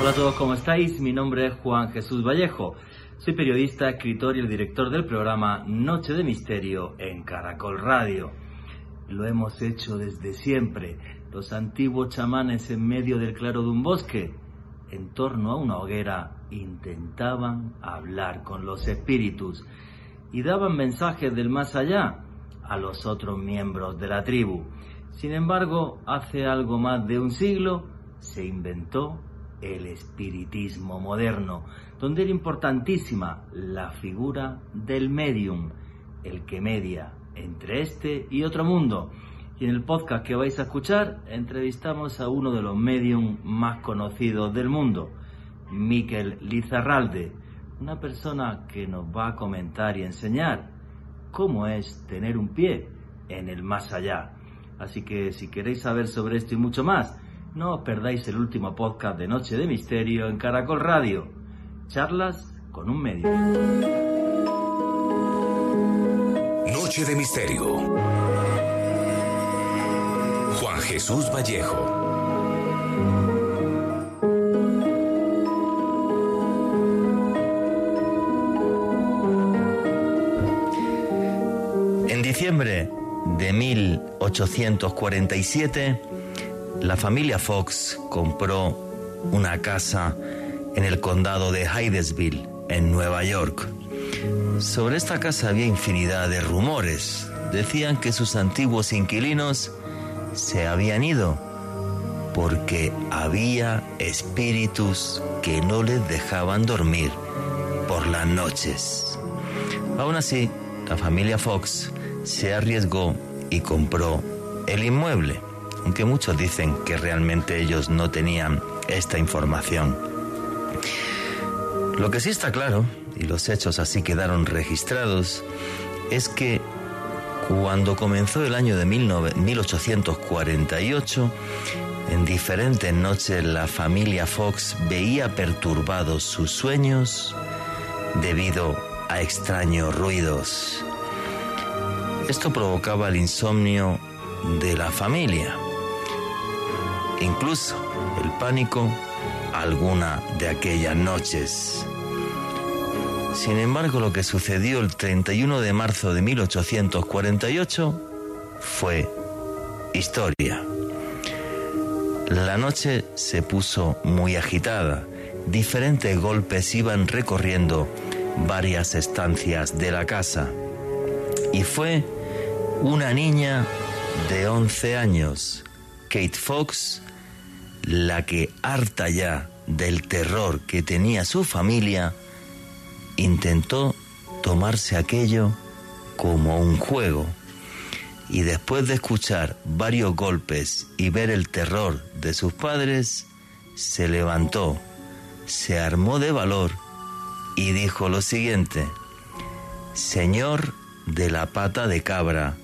Hola a todos, ¿cómo estáis? Mi nombre es Juan Jesús Vallejo. Soy periodista, escritor y el director del programa Noche de Misterio en Caracol Radio. Lo hemos hecho desde siempre. Los antiguos chamanes en medio del claro de un bosque, en torno a una hoguera, intentaban hablar con los espíritus y daban mensajes del más allá a los otros miembros de la tribu. Sin embargo, hace algo más de un siglo se inventó el espiritismo moderno, donde era importantísima la figura del medium, el que media entre este y otro mundo. Y en el podcast que vais a escuchar entrevistamos a uno de los medium más conocidos del mundo, Miquel Lizarralde, una persona que nos va a comentar y enseñar cómo es tener un pie en el más allá. Así que si queréis saber sobre esto y mucho más, no os perdáis el último podcast de Noche de Misterio en Caracol Radio. Charlas con un medio. Noche de Misterio. Juan Jesús Vallejo. En diciembre de 1847, la familia Fox compró una casa en el condado de Hydesville, en Nueva York. Sobre esta casa había infinidad de rumores. Decían que sus antiguos inquilinos se habían ido porque había espíritus que no les dejaban dormir por las noches. Aún así, la familia Fox se arriesgó y compró el inmueble, aunque muchos dicen que realmente ellos no tenían esta información. Lo que sí está claro, y los hechos así quedaron registrados, es que cuando comenzó el año de 1848, en diferentes noches la familia Fox veía perturbados sus sueños debido a extraños ruidos. Esto provocaba el insomnio de la familia, incluso el pánico alguna de aquellas noches. Sin embargo, lo que sucedió el 31 de marzo de 1848 fue historia. La noche se puso muy agitada. Diferentes golpes iban recorriendo varias estancias de la casa. Y fue una niña de 11 años, Kate Fox, la que, harta ya del terror que tenía su familia, intentó tomarse aquello como un juego. Y después de escuchar varios golpes y ver el terror de sus padres, se levantó, se armó de valor y dijo lo siguiente, Señor de la pata de cabra,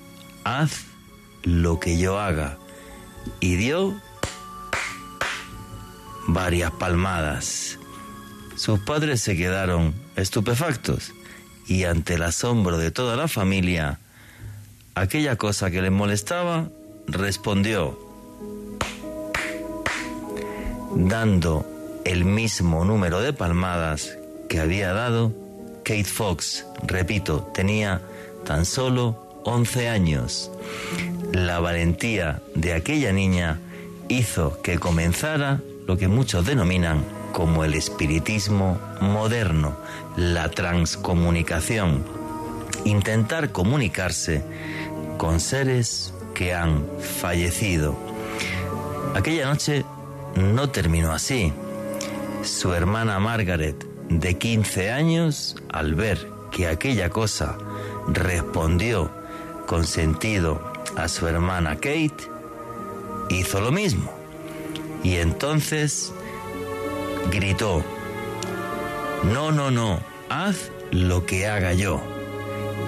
haz lo que yo haga. Y dio varias palmadas. Sus padres se quedaron estupefactos y ante el asombro de toda la familia, aquella cosa que les molestaba respondió, dando el mismo número de palmadas que había dado Kate Fox. Repito, tenía tan solo 11 años. La valentía de aquella niña hizo que comenzara lo que muchos denominan como el espiritismo moderno, la transcomunicación, intentar comunicarse con seres que han fallecido. Aquella noche no terminó así. Su hermana Margaret, de 15 años, al ver que aquella cosa respondió con sentido a su hermana Kate, hizo lo mismo. Y entonces gritó, no, no, no, haz lo que haga yo.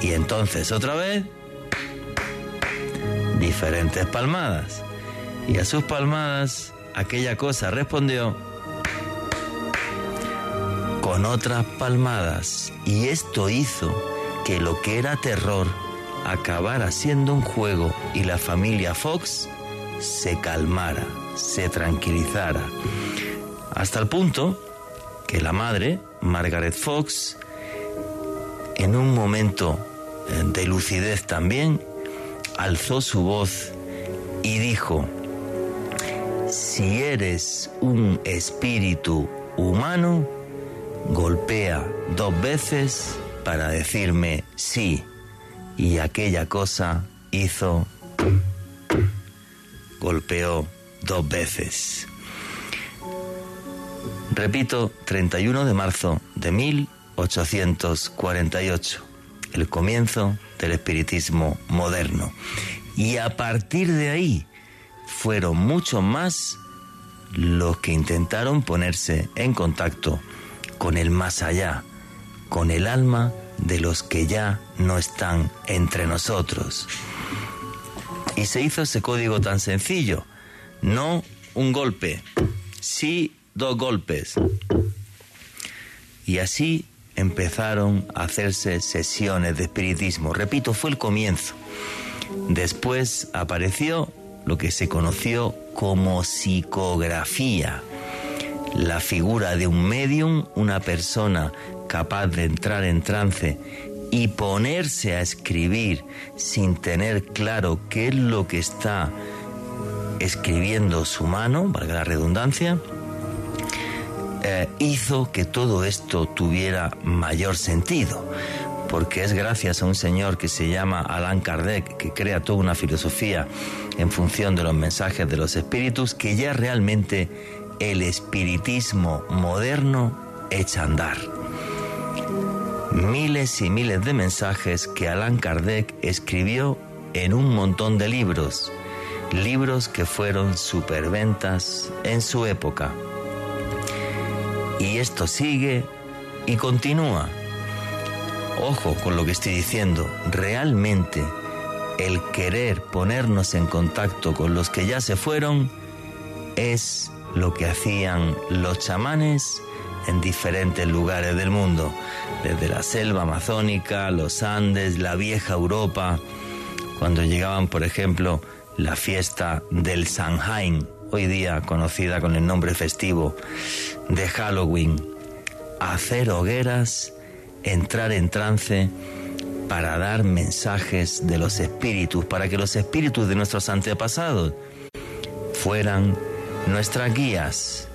Y entonces otra vez, diferentes palmadas. Y a sus palmadas, aquella cosa respondió con otras palmadas. Y esto hizo que lo que era terror acabara siendo un juego y la familia Fox se calmara, se tranquilizara. Hasta el punto que la madre, Margaret Fox, en un momento eh, de lucidez también, alzó su voz y dijo, si eres un espíritu humano, golpea dos veces para decirme sí. Y aquella cosa hizo... golpeó dos veces. Repito, 31 de marzo de 1848, el comienzo del espiritismo moderno. Y a partir de ahí fueron muchos más los que intentaron ponerse en contacto con el más allá, con el alma de los que ya no están entre nosotros. Y se hizo ese código tan sencillo, no un golpe, sí dos golpes. Y así empezaron a hacerse sesiones de espiritismo. Repito, fue el comienzo. Después apareció lo que se conoció como psicografía. La figura de un medium, una persona capaz de entrar en trance y ponerse a escribir sin tener claro qué es lo que está escribiendo su mano, valga la redundancia, eh, hizo que todo esto tuviera mayor sentido, porque es gracias a un señor que se llama Allan Kardec, que crea toda una filosofía en función de los mensajes de los espíritus, que ya realmente el espiritismo moderno echa a andar. Miles y miles de mensajes que Allan Kardec escribió en un montón de libros, libros que fueron superventas en su época. Y esto sigue y continúa. Ojo con lo que estoy diciendo, realmente el querer ponernos en contacto con los que ya se fueron es lo que hacían los chamanes en diferentes lugares del mundo, desde la selva amazónica, los Andes, la vieja Europa, cuando llegaban, por ejemplo, la fiesta del Samhain, hoy día conocida con el nombre festivo de Halloween, hacer hogueras, entrar en trance para dar mensajes de los espíritus, para que los espíritus de nuestros antepasados fueran nuestras guías.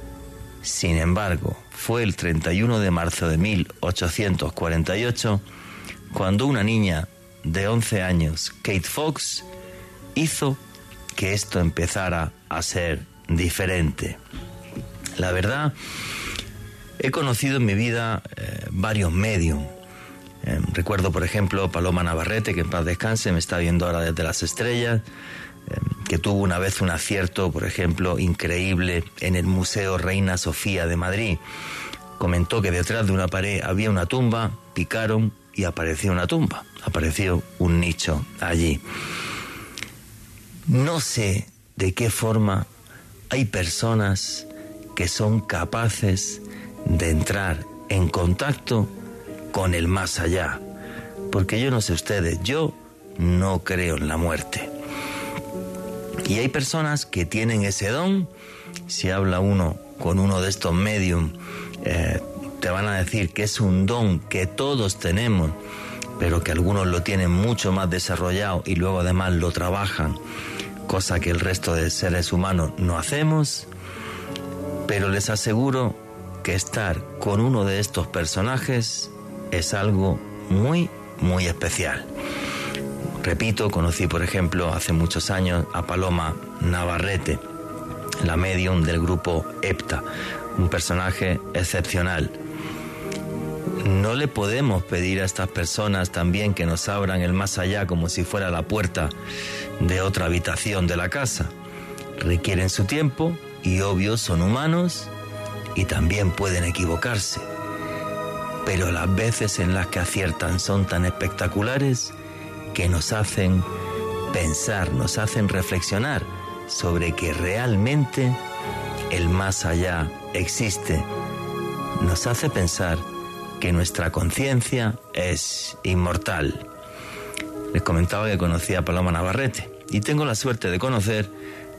Sin embargo, fue el 31 de marzo de 1848 cuando una niña de 11 años, Kate Fox, hizo que esto empezara a ser diferente. La verdad, he conocido en mi vida eh, varios medios. Eh, recuerdo, por ejemplo, Paloma Navarrete, que en paz descanse, me está viendo ahora desde las estrellas, eh, que tuvo una vez un acierto, por ejemplo, increíble en el Museo Reina Sofía de Madrid. Comentó que detrás de una pared había una tumba, picaron y apareció una tumba, apareció un nicho allí. No sé de qué forma hay personas que son capaces de entrar en contacto con el más allá. Porque yo no sé ustedes, yo no creo en la muerte. Y hay personas que tienen ese don. Si habla uno con uno de estos medium, eh, te van a decir que es un don que todos tenemos, pero que algunos lo tienen mucho más desarrollado y luego además lo trabajan, cosa que el resto de seres humanos no hacemos, pero les aseguro que estar con uno de estos personajes es algo muy, muy especial. Repito, conocí por ejemplo hace muchos años a Paloma Navarrete, la medium del grupo EPTA, un personaje excepcional. No le podemos pedir a estas personas también que nos abran el más allá como si fuera la puerta de otra habitación de la casa. Requieren su tiempo y obvio son humanos y también pueden equivocarse. Pero las veces en las que aciertan son tan espectaculares que nos hacen pensar, nos hacen reflexionar sobre que realmente el más allá existe. Nos hace pensar que nuestra conciencia es inmortal. Les comentaba que conocía a Paloma Navarrete y tengo la suerte de conocer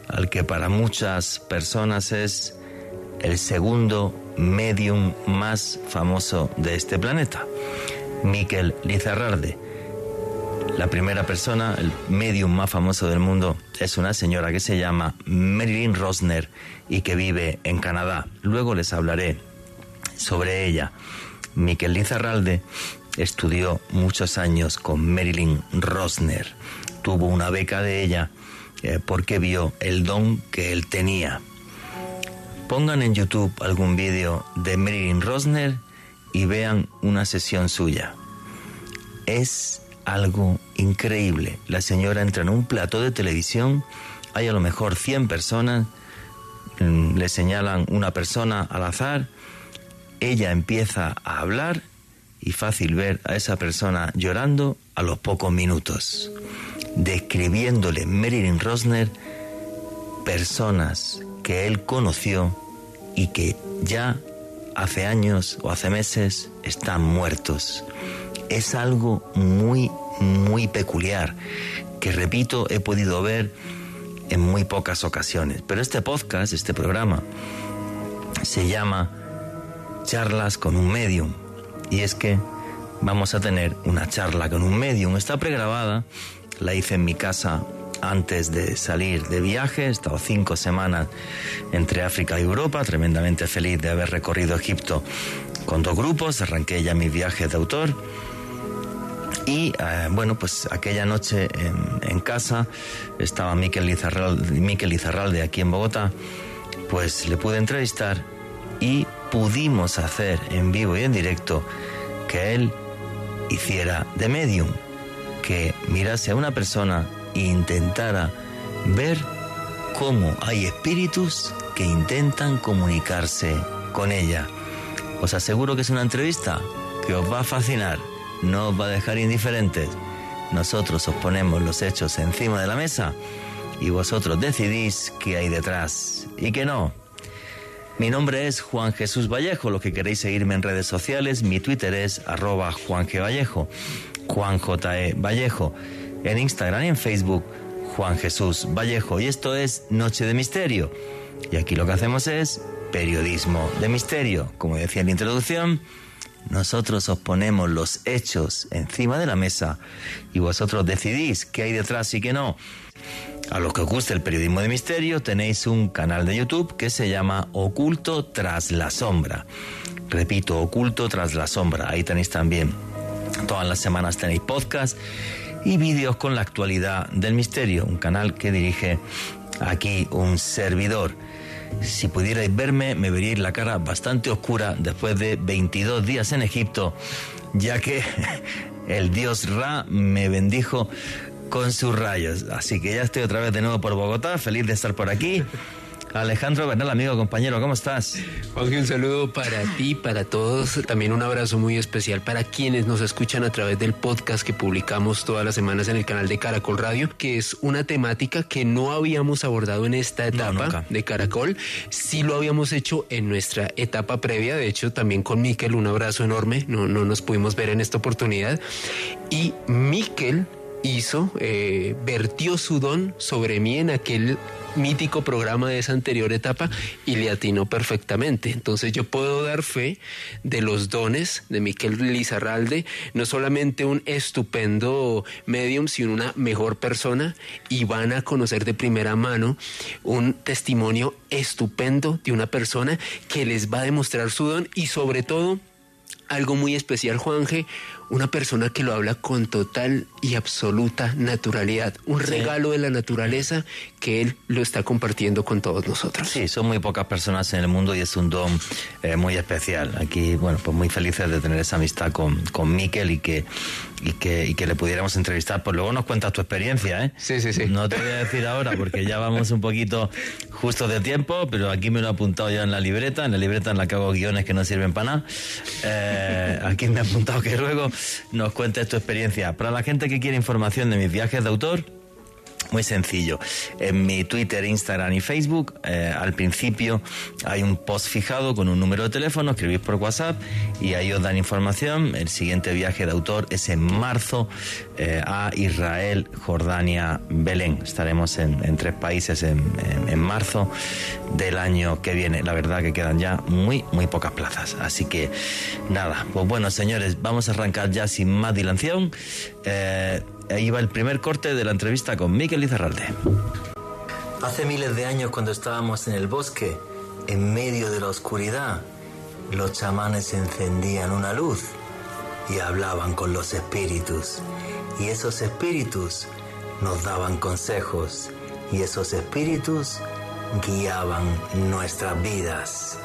al que para muchas personas es el segundo medium más famoso de este planeta, Miquel Lizarrarde. La primera persona, el medium más famoso del mundo, es una señora que se llama Marilyn Rosner y que vive en Canadá. Luego les hablaré sobre ella. Miquel Lizarralde estudió muchos años con Marilyn Rosner. Tuvo una beca de ella eh, porque vio el don que él tenía. Pongan en YouTube algún vídeo de Marilyn Rosner y vean una sesión suya. Es algo increíble. La señora entra en un plato de televisión, hay a lo mejor 100 personas, mm, le señalan una persona al azar, ella empieza a hablar y fácil ver a esa persona llorando a los pocos minutos, describiéndole Marilyn Rosner personas que él conoció y que ya hace años o hace meses están muertos. Es algo muy, muy peculiar que, repito, he podido ver en muy pocas ocasiones. Pero este podcast, este programa, se llama Charlas con un medium. Y es que vamos a tener una charla con un medium. Está pregrabada, la hice en mi casa antes de salir de viaje. He estado cinco semanas entre África y Europa, tremendamente feliz de haber recorrido Egipto con dos grupos. Arranqué ya mi viaje de autor. Y eh, bueno, pues aquella noche en, casa estaba Miquel Lizarralde, Miquel Lizarralde aquí en Bogotá, pues le pude entrevistar y pudimos hacer en vivo y en directo que él hiciera de medium, que mirase a una persona intentara ver cómo hay espíritus que intentan comunicarse con ella. Os aseguro que es una entrevista que os va a fascinar, no os va a dejar indiferentes. Nosotros os ponemos los hechos encima de la mesa y vosotros decidís qué hay detrás y qué no. Mi nombre es Juan Jesús Vallejo, lo que queréis seguirme en redes sociales, mi Twitter es arroba Juan G. Vallejo, Juan J. E. Vallejo en Instagram y en Facebook Juan Jesús Vallejo. Y esto es Noche de Misterio. Y aquí lo que hacemos es periodismo de misterio. Como decía en la introducción, nosotros os ponemos los hechos encima de la mesa y vosotros decidís qué hay detrás y qué no. A los que os guste el periodismo de misterio tenéis un canal de YouTube que se llama Oculto tras la sombra. Repito, Oculto tras la sombra. Ahí tenéis también. Todas las semanas tenéis podcast y vídeos con la actualidad del misterio, un canal que dirige aquí un servidor. Si pudierais verme, me veríais la cara bastante oscura después de 22 días en Egipto, ya que el dios Ra me bendijo con sus rayos. Así que ya estoy otra vez de nuevo por Bogotá, feliz de estar por aquí. Alejandro Bernal, amigo, compañero, ¿cómo estás? Juanji, un saludo para ti, para todos. También un abrazo muy especial para quienes nos escuchan a través del podcast que publicamos todas las semanas en el canal de Caracol Radio, que es una temática que no habíamos abordado en esta etapa de Caracol. Sí lo habíamos hecho en nuestra etapa previa. De hecho, también con Miquel, un abrazo enorme. No, no nos pudimos ver en esta oportunidad. Y Miquel hizo, eh, vertió su don sobre mí en aquel mítico programa de esa anterior etapa y le atinó perfectamente. Entonces yo puedo dar fe de los dones de Miquel Lizarralde, no solamente un estupendo medium, sino una mejor persona y van a conocer de primera mano un testimonio estupendo de una persona que les va a demostrar su don y sobre todo algo muy especial, Juanje, una persona que lo habla con total y absoluta naturalidad, un regalo de la naturaleza que él lo está compartiendo con todos nosotros. Sí, son muy pocas personas en el mundo y es un don eh, muy especial. Aquí, bueno, pues muy felices de tener esa amistad con, con Miquel y que, y, que, y que le pudiéramos entrevistar. Pues luego nos cuentas tu experiencia, ¿eh? Sí, sí, sí. No te voy a decir ahora porque ya vamos un poquito justo de tiempo, pero aquí me lo he apuntado ya en la libreta, en la libreta en la que hago guiones que no sirven para nada. Eh, aquí me he apuntado que luego nos cuentes tu experiencia. Para la gente que quiere información de mis viajes de autor, muy sencillo. En mi Twitter, Instagram y Facebook, eh, al principio hay un post fijado con un número de teléfono, escribís por WhatsApp y ahí os dan información. El siguiente viaje de autor es en marzo eh, a Israel, Jordania, Belén. Estaremos en, tres países en, en, marzo del año que viene. La verdad que quedan ya muy, muy pocas plazas. Así que nada, pues bueno, señores, vamos a arrancar ya sin más dilación. Eh, ahí va el primer corte de la entrevista con Miquel Lizarralde. Hace miles de años cuando estábamos en el bosque, en medio de la oscuridad, los chamanes encendían una luz y hablaban con los espíritus. Y esos espíritus nos daban consejos y esos espíritus guiaban nuestras vidas.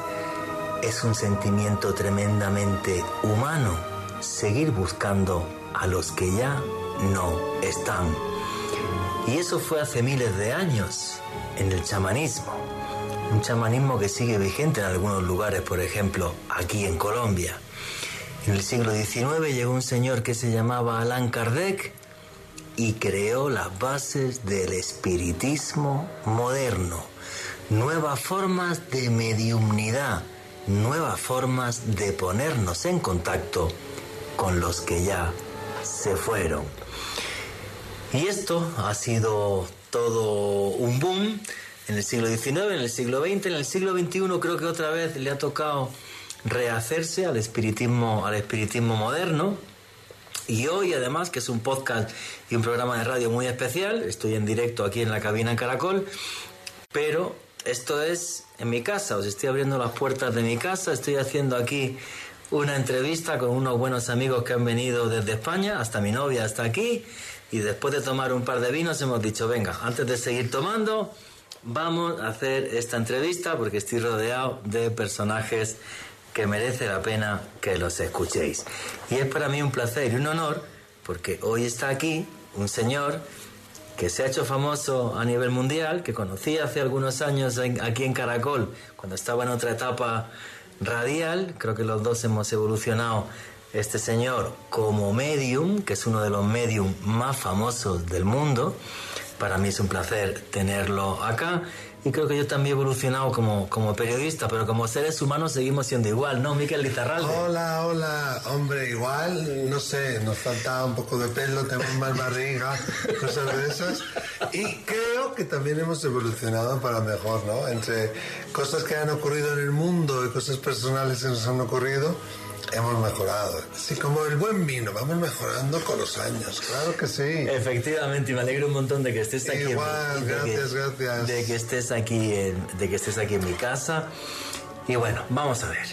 Es un sentimiento tremendamente humano seguir buscando a los que ya no están. Y eso fue hace miles de años en el chamanismo. Un chamanismo que sigue vigente en algunos lugares, por ejemplo, aquí en Colombia. En el siglo XIX llegó un señor que se llamaba Allan Kardec y creó las bases del espiritismo moderno. Nuevas formas de mediumnidad, nuevas formas de ponernos en contacto con los que ya se fueron. Y esto ha sido todo un boom en el siglo XIX, en el siglo XX, en el siglo XXI creo que otra vez le ha tocado rehacerse al espiritismo, al espiritismo moderno. Y hoy además, que es un podcast y un programa de radio muy especial, estoy en directo aquí en la cabina en Caracol, pero esto es en mi casa, os estoy abriendo las puertas de mi casa, estoy haciendo aquí una entrevista con unos buenos amigos que han venido desde España, hasta mi novia está aquí, y después de tomar un par de vinos hemos dicho, venga, antes de seguir tomando, vamos a hacer esta entrevista porque estoy rodeado de personajes que merece la pena que los escuchéis. Y es para mí un placer y un honor porque hoy está aquí un señor que se ha hecho famoso a nivel mundial, que conocí hace algunos años aquí en Caracol, cuando estaba en otra etapa radial, creo que los dos hemos evolucionado. Este señor como medium, que es uno de los medium más famosos del mundo. Para mí es un placer tenerlo acá y creo que yo también he evolucionado como, como periodista, pero como seres humanos seguimos siendo igual, ¿no, Miquel Lizarralde? Hola, hola, hombre, igual, no sé, nos falta un poco de pelo, tenemos más barriga, cosas de esas. Y creo que también hemos evolucionado para mejor, ¿no? Entre cosas que han ocurrido en el mundo y cosas personales que nos han ocurrido hemos mejorado. Así como el buen vino, vamos mejorando con los años, claro que sí. Efectivamente, y me alegro un montón de que estés aquí. Igual, gracias, gracias. De que estés aquí, en, de que estés aquí en mi casa. Y bueno, vamos a ver.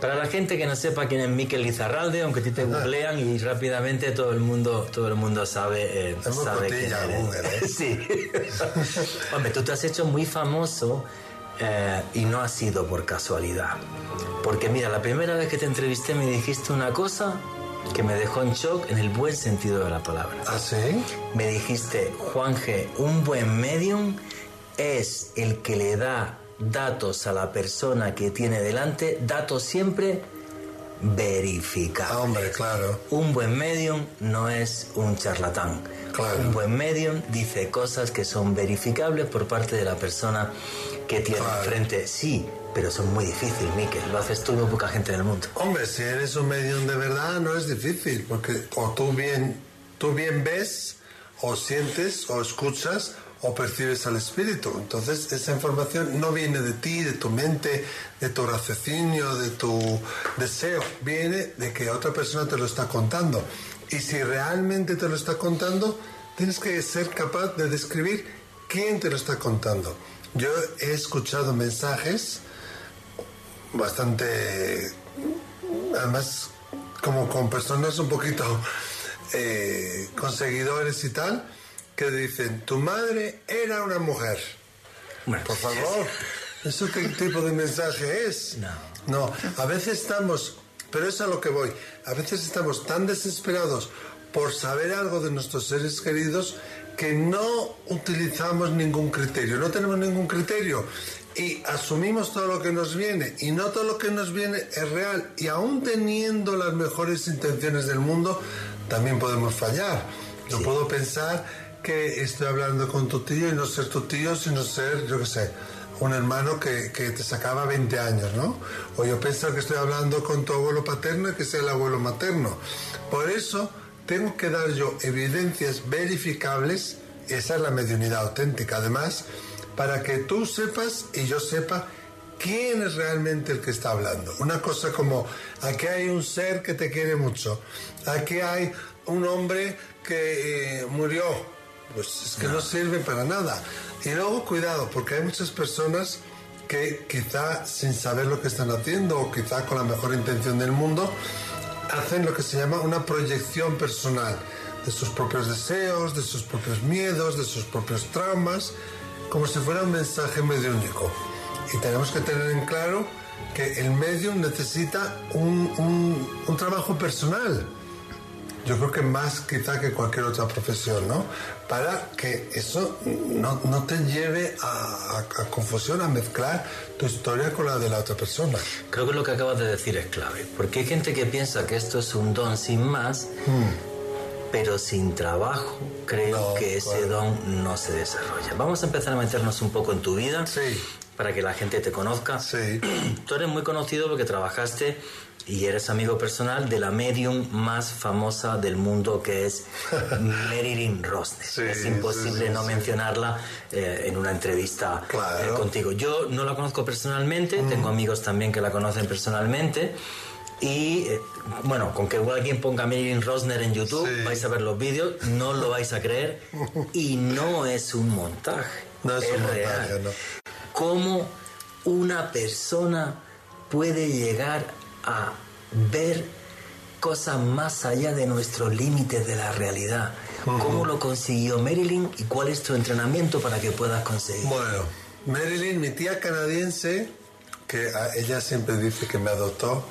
Para la gente que no sepa quién es Miquel Lizarralde, aunque ti te googlean y rápidamente todo el mundo, todo el mundo sabe, eh, sabe quién eres. ¿eh? sí. Hombre, tú te has hecho muy famoso eh, y no ha sido por casualidad. Porque mira, la primera vez que te entrevisté me dijiste una cosa que me dejó en shock en el buen sentido de la palabra. ¿Ah, sí? Me dijiste, Juan G, un buen medium es el que le da datos a la persona que tiene delante, datos siempre verificables. Ah, hombre, claro. Un buen medium no es un charlatán. Claro. Un buen medium dice cosas que son verificables por parte de la persona que tiene enfrente. Sí, pero son muy difíciles, Miquel. Lo haces tú y muy poca gente en el mundo. Hombre, si eres un medium de verdad no es difícil, porque o tú bien, tú bien ves o sientes o escuchas o percibes al espíritu. Entonces esa información no viene de ti, de tu mente, de tu raciocinio, de tu deseo, viene de que otra persona te lo está contando. Y si realmente te lo está contando, tienes que ser capaz de describir quién te lo está contando. Yo he escuchado mensajes bastante, además, como con personas un poquito eh, con seguidores y tal, que dicen, tu madre era una mujer. Por favor, ¿eso qué tipo de mensaje es? No. No, a veces estamos, pero es a lo que voy, a veces estamos tan desesperados por saber algo de nuestros seres queridos que no utilizamos ningún criterio, no tenemos ningún criterio y asumimos todo lo que nos viene y no todo lo que nos viene es real. Y aún teniendo las mejores intenciones del mundo también podemos fallar. Yo puedo pensar que estoy hablando con tu tío y no ser tu tío, sino ser, yo qué sé, un hermano que, que, te sacaba 20 años, ¿no? O yo pienso que estoy hablando con tu abuelo paterno y que sea el abuelo materno. Por eso tengo que dar yo evidencias verificables, esa es la mediunidad auténtica además, para que tú sepas y yo sepa quién es realmente el que está hablando. Una cosa como, aquí hay un ser que te quiere mucho, aquí hay un hombre que eh, murió, pues es que no. no sirve para nada. Y luego cuidado, porque hay muchas personas que quizá sin saber lo que están haciendo o quizá con la mejor intención del mundo, hacen lo que se llama una proyección personal de sus propios deseos, de sus propios miedos, de sus propios traumas, como si fuera un mensaje mediúnico. Y tenemos que tener en claro que el medium necesita un, un, un trabajo personal. Yo creo que más quizá que cualquier otra profesión, ¿no? Para que eso no, no te lleve a, a, a, confusión, a mezclar tu historia con la de la otra persona. Creo que lo que acabas de decir es clave, porque hay gente que piensa que esto es un don sin más, hmm. pero sin trabajo creo no, que ese bueno. don no se desarrolla. Vamos a empezar a meternos un poco en tu vida. Sí. Para que la gente te conozca. Sí. Tú eres muy conocido porque trabajaste y eres amigo personal de la medium más famosa del mundo que es Marilyn Rosner. Sí, es imposible sí, no sí. mencionarla eh, en una entrevista claro. eh, contigo. Yo no la conozco personalmente, mm. tengo amigos también que la conocen personalmente. Y eh, bueno, con que alguien ponga Marilyn Rosner en YouTube, vais a ver los vídeos, no lo vais a creer. Y no es un montaje. No es, un montaje, real. no. Cómo una persona puede llegar a ver cosas más allá de nuestros límites de la realidad. ¿Cómo lo consiguió Marilyn y cuál es tu entrenamiento para que puedas conseguir? Bueno, Marilyn, mi tía canadiense, que ella siempre dice que me adoptó,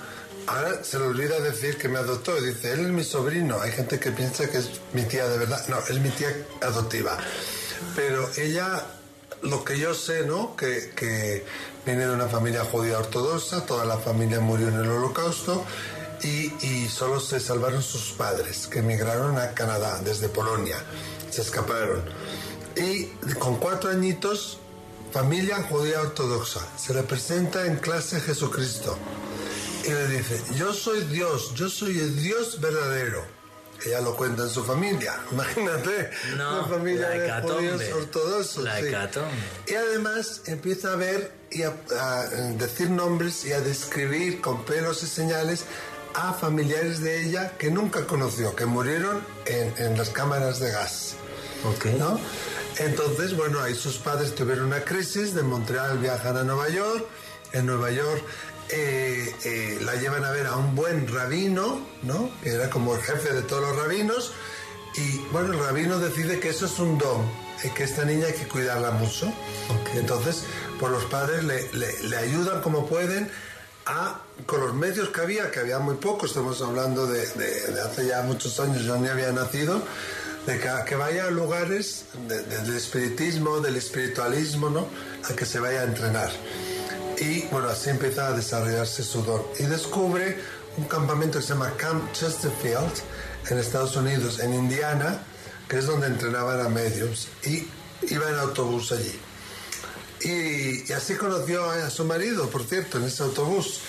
ahora se le olvida decir que me adoptó. Dice, él es mi sobrino. Hay gente que piensa que es mi tía de verdad. No, es mi tía adoptiva. Pero ella, lo que yo sé, ¿no? Que, que viene de una familia judía ortodoxa, toda la familia murió en el holocausto. Y, y solo se salvaron sus padres, que emigraron a Canadá desde Polonia. Se escaparon. Y con cuatro añitos, familia judía ortodoxa, se le presenta en clase Jesucristo y le dice, yo soy Dios, yo soy el Dios verdadero. Ella lo cuenta en su familia, imagínate, No, una familia de judíos ortodoxos. La sí. Y además empieza a ver y a, a decir nombres y a describir con pelos y señales a familiares de ella que nunca conoció, que murieron en, en las cámaras de gas. Ok. ¿no? Entonces, bueno, ahí sus padres tuvieron una crisis, de Montreal viajan a Nueva York, en Nueva York eh, eh, la llevan a ver a un buen rabino, ¿no? Que era como el jefe de todos los rabinos, y bueno, el rabino decide que eso es un don, y que esta niña hay que cuidarla mucho. Entonces, pues los padres le, le- le ayudan como pueden a, con los medios que había, que había muy poco, estamos hablando de, de- de hace ya muchos años, yo ni había nacido, de que, que vaya a lugares de- de- del espiritismo, del espiritualismo, ¿no? A que se vaya a entrenar. Y bueno, así empieza a desarrollarse su don. Y descubre un campamento que se llama Camp Chesterfield en Estados Unidos, en Indiana, que es donde entrenaban a mediums. Y iba en autobús allí. Y, así conoció a, su marido, por cierto, en ese autobús.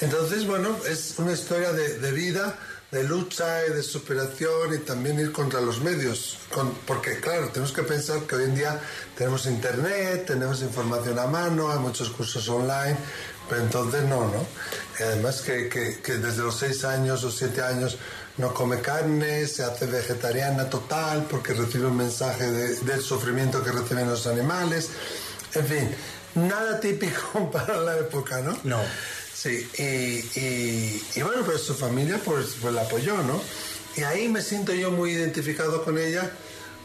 Entonces, bueno, es una historia de vida de lucha y de superación y también ir contra los medios. porque, claro, tenemos que pensar que hoy en día tenemos internet, tenemos información a mano, hay muchos cursos online, pero entonces no, ¿no? además que, que, desde los seis años o siete años no come carne, se hace vegetariana total porque recibe un mensaje del sufrimiento que reciben los animales. En fin, nada típico para la época, ¿no? No. Sí, y, bueno, pero su familia pues, pues la apoyó, ¿no? Y ahí me siento yo muy identificado con ella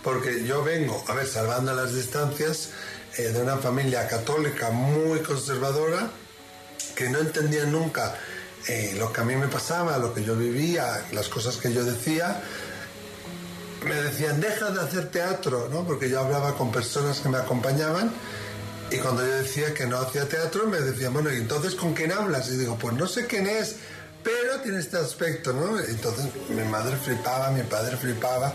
porque yo vengo, a ver, salvando las distancias, eh, de una familia católica muy conservadora que no entendía nunca eh, lo que a mí me pasaba, lo que yo vivía, las cosas que yo decía. Me decían, deja de hacer teatro, ¿no? Porque yo hablaba con personas que me acompañaban y cuando yo decía que no hacía teatro, me decían, bueno, ¿y entonces con quién hablas? Y digo, pues no sé quién es, pero tiene este aspecto, ¿no? Entonces mi madre flipaba, mi padre flipaba,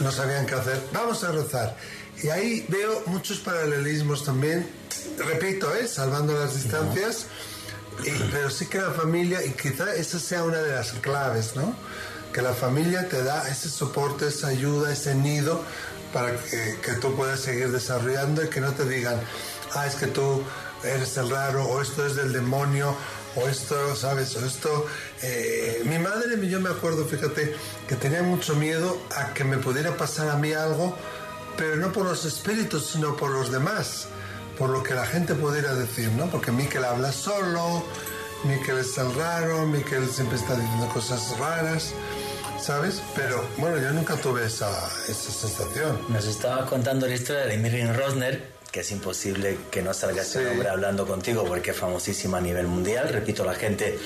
no sabían qué hacer. Vamos a rozar. Y ahí veo muchos paralelismos también, repito, ¿eh? salvando las distancias, pero sí que la familia, y quizá esa sea una de las claves, ¿no? Que la familia te da ese soporte, esa ayuda, ese nido para que, que tú puedas seguir desarrollando y que no te digan, ah, es que tú eres el raro, o esto es del demonio, o esto, ¿sabes? O esto... Eh, mi madre, yo me acuerdo, fíjate, que tenía mucho miedo a que me pudiera pasar a mí algo, pero no por los espíritus, sino por los demás, por lo que la gente pudiera decir, ¿no? Porque Miquel habla solo, Miquel es el raro, Miquel siempre está diciendo cosas raras. ¿sabes? Pero bueno, yo nunca tuve esa, esa sensación. Nos estaba contando la historia de Mirin Rosner, que es imposible que no salga ese nombre hablando contigo porque es famosísima a nivel mundial. Repito, la gente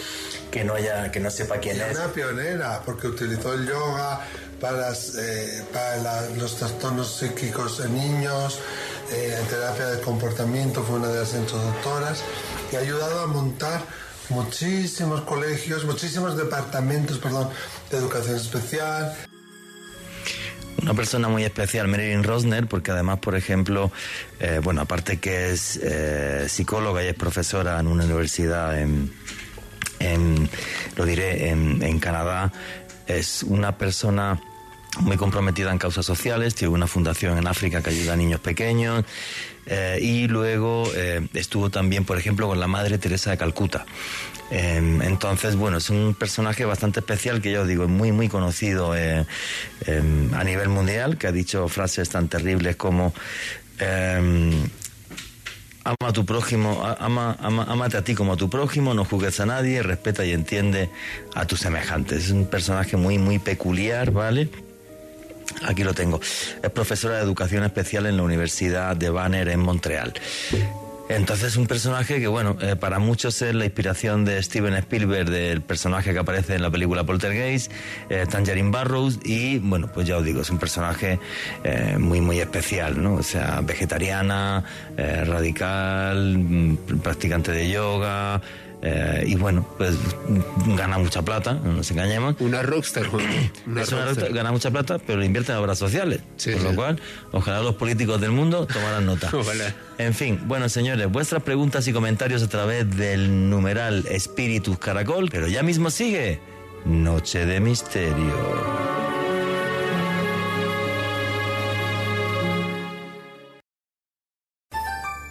que no haya, que no sepa quién es. Una pionera porque utilizó el yoga para, eh, para los trastornos psíquicos en niños, eh, en terapia de comportamiento fue una de las introductoras y ha ayudado a montar muchísimos colegios, muchísimos departamentos, perdón, de educación especial. Una persona muy especial, Marilyn Rosner, porque además, por ejemplo, eh, bueno, aparte que es eh, psicóloga y es profesora en una universidad en, lo diré, en, Canadá, es una persona muy comprometida en causas sociales, tiene una fundación en África que ayuda a niños pequeños eh, y luego estuvo también, por ejemplo, con la Madre Teresa de Calcuta. Em, entonces, bueno, es un personaje bastante especial que yo digo, es muy, muy conocido eh, em, a nivel mundial, que ha dicho frases tan terribles como em, ama a tu prójimo, ama, ama, amate a ti como a tu prójimo, no juzgues a nadie, respeta y entiende a tus semejantes. Es un personaje muy, muy peculiar, ¿vale? Aquí lo tengo. Es profesora de educación especial en la Universidad de Banner en Montreal. Entonces un personaje que, bueno, eh, para muchos es la inspiración de Steven Spielberg, del personaje que aparece en la película Poltergeist, eh, Tangerine Barrows, y bueno, pues ya os digo, es un personaje eh, muy, muy especial, ¿no? O sea, vegetariana, radical, mm, practicante de yoga, eh, y bueno, pues gana mucha plata, no nos engañemos. Una rockstar, Una rockstar. gana mucha plata, pero invierte en obras sociales. por lo cual, ojalá los políticos del mundo tomaran nota. En fin, bueno, señores, vuestras preguntas y comentarios a través del numeral Espíritus Caracol, pero ya mismo sigue Noche de Misterio.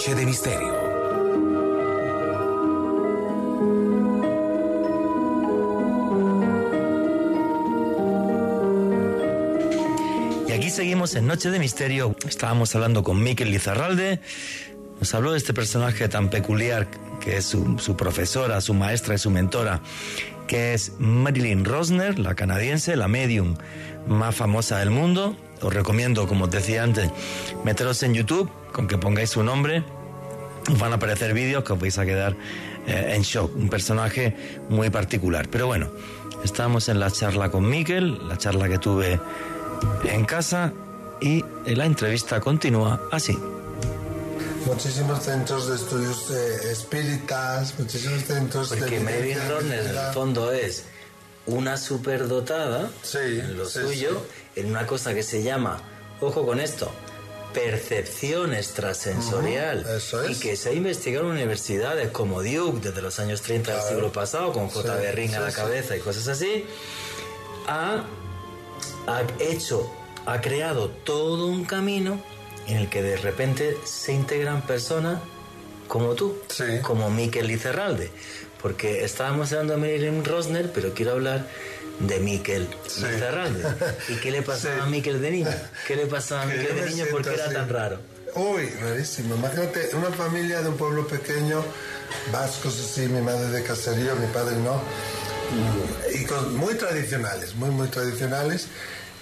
Noche de Misterio. Y aquí seguimos en Noche de Misterio. Estábamos hablando con Miquel Lizarralde. Nos habló de este personaje tan peculiar que es su, su profesora, su maestra y su mentora, que es Marilyn Rosner, la canadiense, la medium más famosa del mundo. Os recomiendo, como os decía antes, meteros en YouTube con que pongáis su nombre. Os van a aparecer vídeos que os vais a quedar eh, en shock. Un personaje muy particular. Pero bueno, estamos en la charla con Miquel, la charla que tuve en casa y la entrevista continúa así. Muchísimos centros de estudios eh, espíritas, muchísimos centros Porque de... Rosner en el fondo es una superdotada Sí, en lo sí, suyo, en una cosa que se llama, ojo con esto, percepción extrasensorial. Eso es. Y que se ha investigado en universidades como Duke desde los años 30 del siglo pasado, con J. Sí, Ring a sí, la cabeza y cosas así, ha, ha hecho, ha creado todo un camino en el que de repente se integran personas como tú, Sí. como Miquel Lizarralde. Porque estábamos hablando de Marilyn Rosner, pero quiero hablar de Miquel Sí. ¿Y qué le pasaba Sí. a Miquel de niño? ¿Qué le pasaba a Que Miquel de niño? ¿Por qué siento era así. tan raro? Uy, rarísimo. Imagínate una familia de un pueblo pequeño, vascos así, mi madre de caserío, mi padre no, y con- muy tradicionales, muy, muy tradicionales.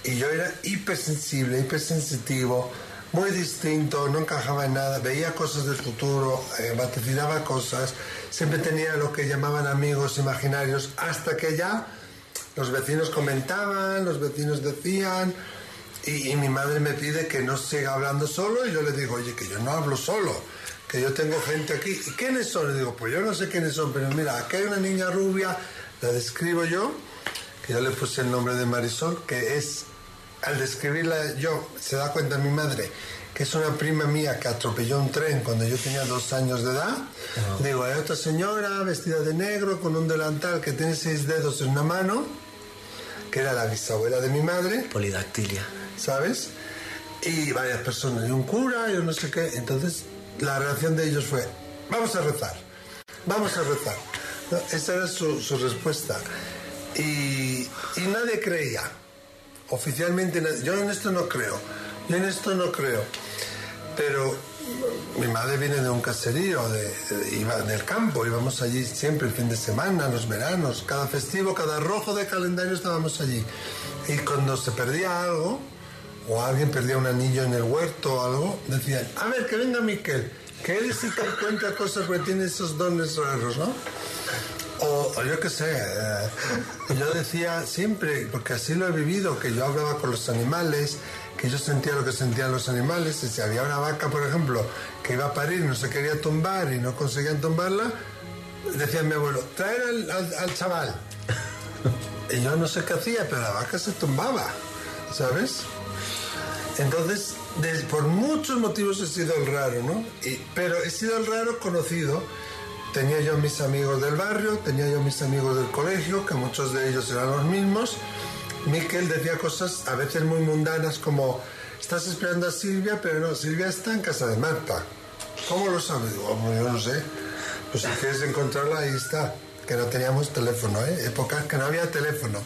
Y yo era hipersensible, hipersensitivo, muy distinto, no encajaba en nada, veía cosas del futuro, eh, vaticinaba cosas, siempre tenía lo que llamaban amigos imaginarios, hasta que ya los vecinos comentaban, los vecinos decían, y, y mi madre me pide que no siga hablando solo y yo le digo, oye, que yo no hablo solo, que yo tengo gente aquí. ¿Y quiénes son? Le digo, pues yo no sé quiénes son, pero mira, aquí hay una niña rubia, la describo yo, que yo le puse el nombre de Marisol, que es, al describirla yo, se da cuenta mi madre, que es una prima mía que atropelló un tren cuando yo tenía dos años de edad. Digo, hay otra señora vestida de negro con un delantal que tiene seis dedos en una mano, que era la bisabuela de mi madre. Polidactilia. ¿sabes? Y varias personas, y un cura, y un no sé qué. Entonces, la reacción de ellos fue, vamos a rezar, vamos a rezar. ¿No? Esa era su, su respuesta. Y, y nadie creía, oficialmente, nadie- yo en esto no creo, yo en esto no creo. Pero mi madre viene de un caserío, de, iba del campo, íbamos allí siempre el fin de semana, los veranos, cada festivo, cada rojo de calendario estábamos allí. Y cuando se perdía algo, o alguien perdía un anillo en el huerto o algo, decían, a ver, que venga Miquel, que él sí que encuentra cosas porque tiene esos dones raros, ¿no? O, o yo qué sé, eh, yo decía siempre, porque así lo he vivido, que yo hablaba con los animales, que yo sentía lo que sentían los animales, y si había una vaca, por ejemplo, que iba a parir y no se quería tumbar y no conseguían tumbarla, decía mi abuelo, traer al, al- al chaval. Y yo no sé qué hacía, pero la vaca se tumbaba, ¿sabes? Entonces, des- por muchos motivos he sido el raro, ¿no? Y- pero he sido el raro conocido. Tenía yo mis amigos del barrio, tenía yo mis amigos del colegio, que muchos de ellos eran los mismos. Miquel decía cosas a veces muy mundanas como, estás esperando a Silvia, pero no, Silvia está en casa de Marta. ¿Cómo lo sabes? "Oh, yo no sé. Pues si quieres encontrarla, ahí está. Que no teníamos teléfono, ¿eh? Épocas que no había teléfono.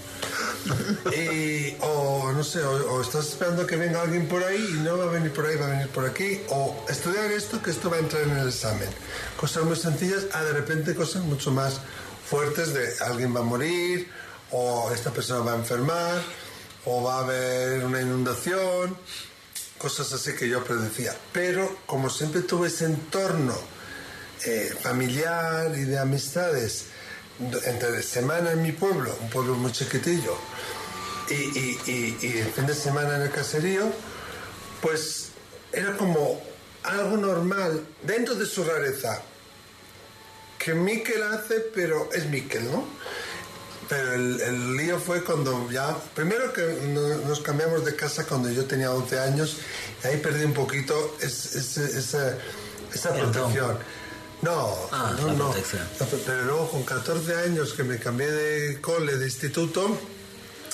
Y, o no sé, o, o estás esperando que venga alguien por ahí y no va a venir por ahí, va a venir por aquí, o estudiar esto, que esto va a entrar en el examen. Cosas muy sencillas, a de repente cosas mucho más fuertes de alguien va a morir, o esta persona va a enfermar, o va a haber una inundación, cosas así que yo predecía. Pero como siempre tuve ese entorno eh, familiar y de amistades entre semana en mi pueblo, un pueblo muy chiquitillo, y, y, y- y fin de semana en el caserío, pues era como algo normal dentro de su rareza que Miquel hace, pero es Miquel, ¿no? Pero el, el lío fue cuando ya, primero que no- nos cambiamos de casa cuando yo tenía 11 años, y ahí perdí un poquito es- esa, protección. No, Ah, no, no. Pero luego con 14 años que me cambié de cole, de instituto,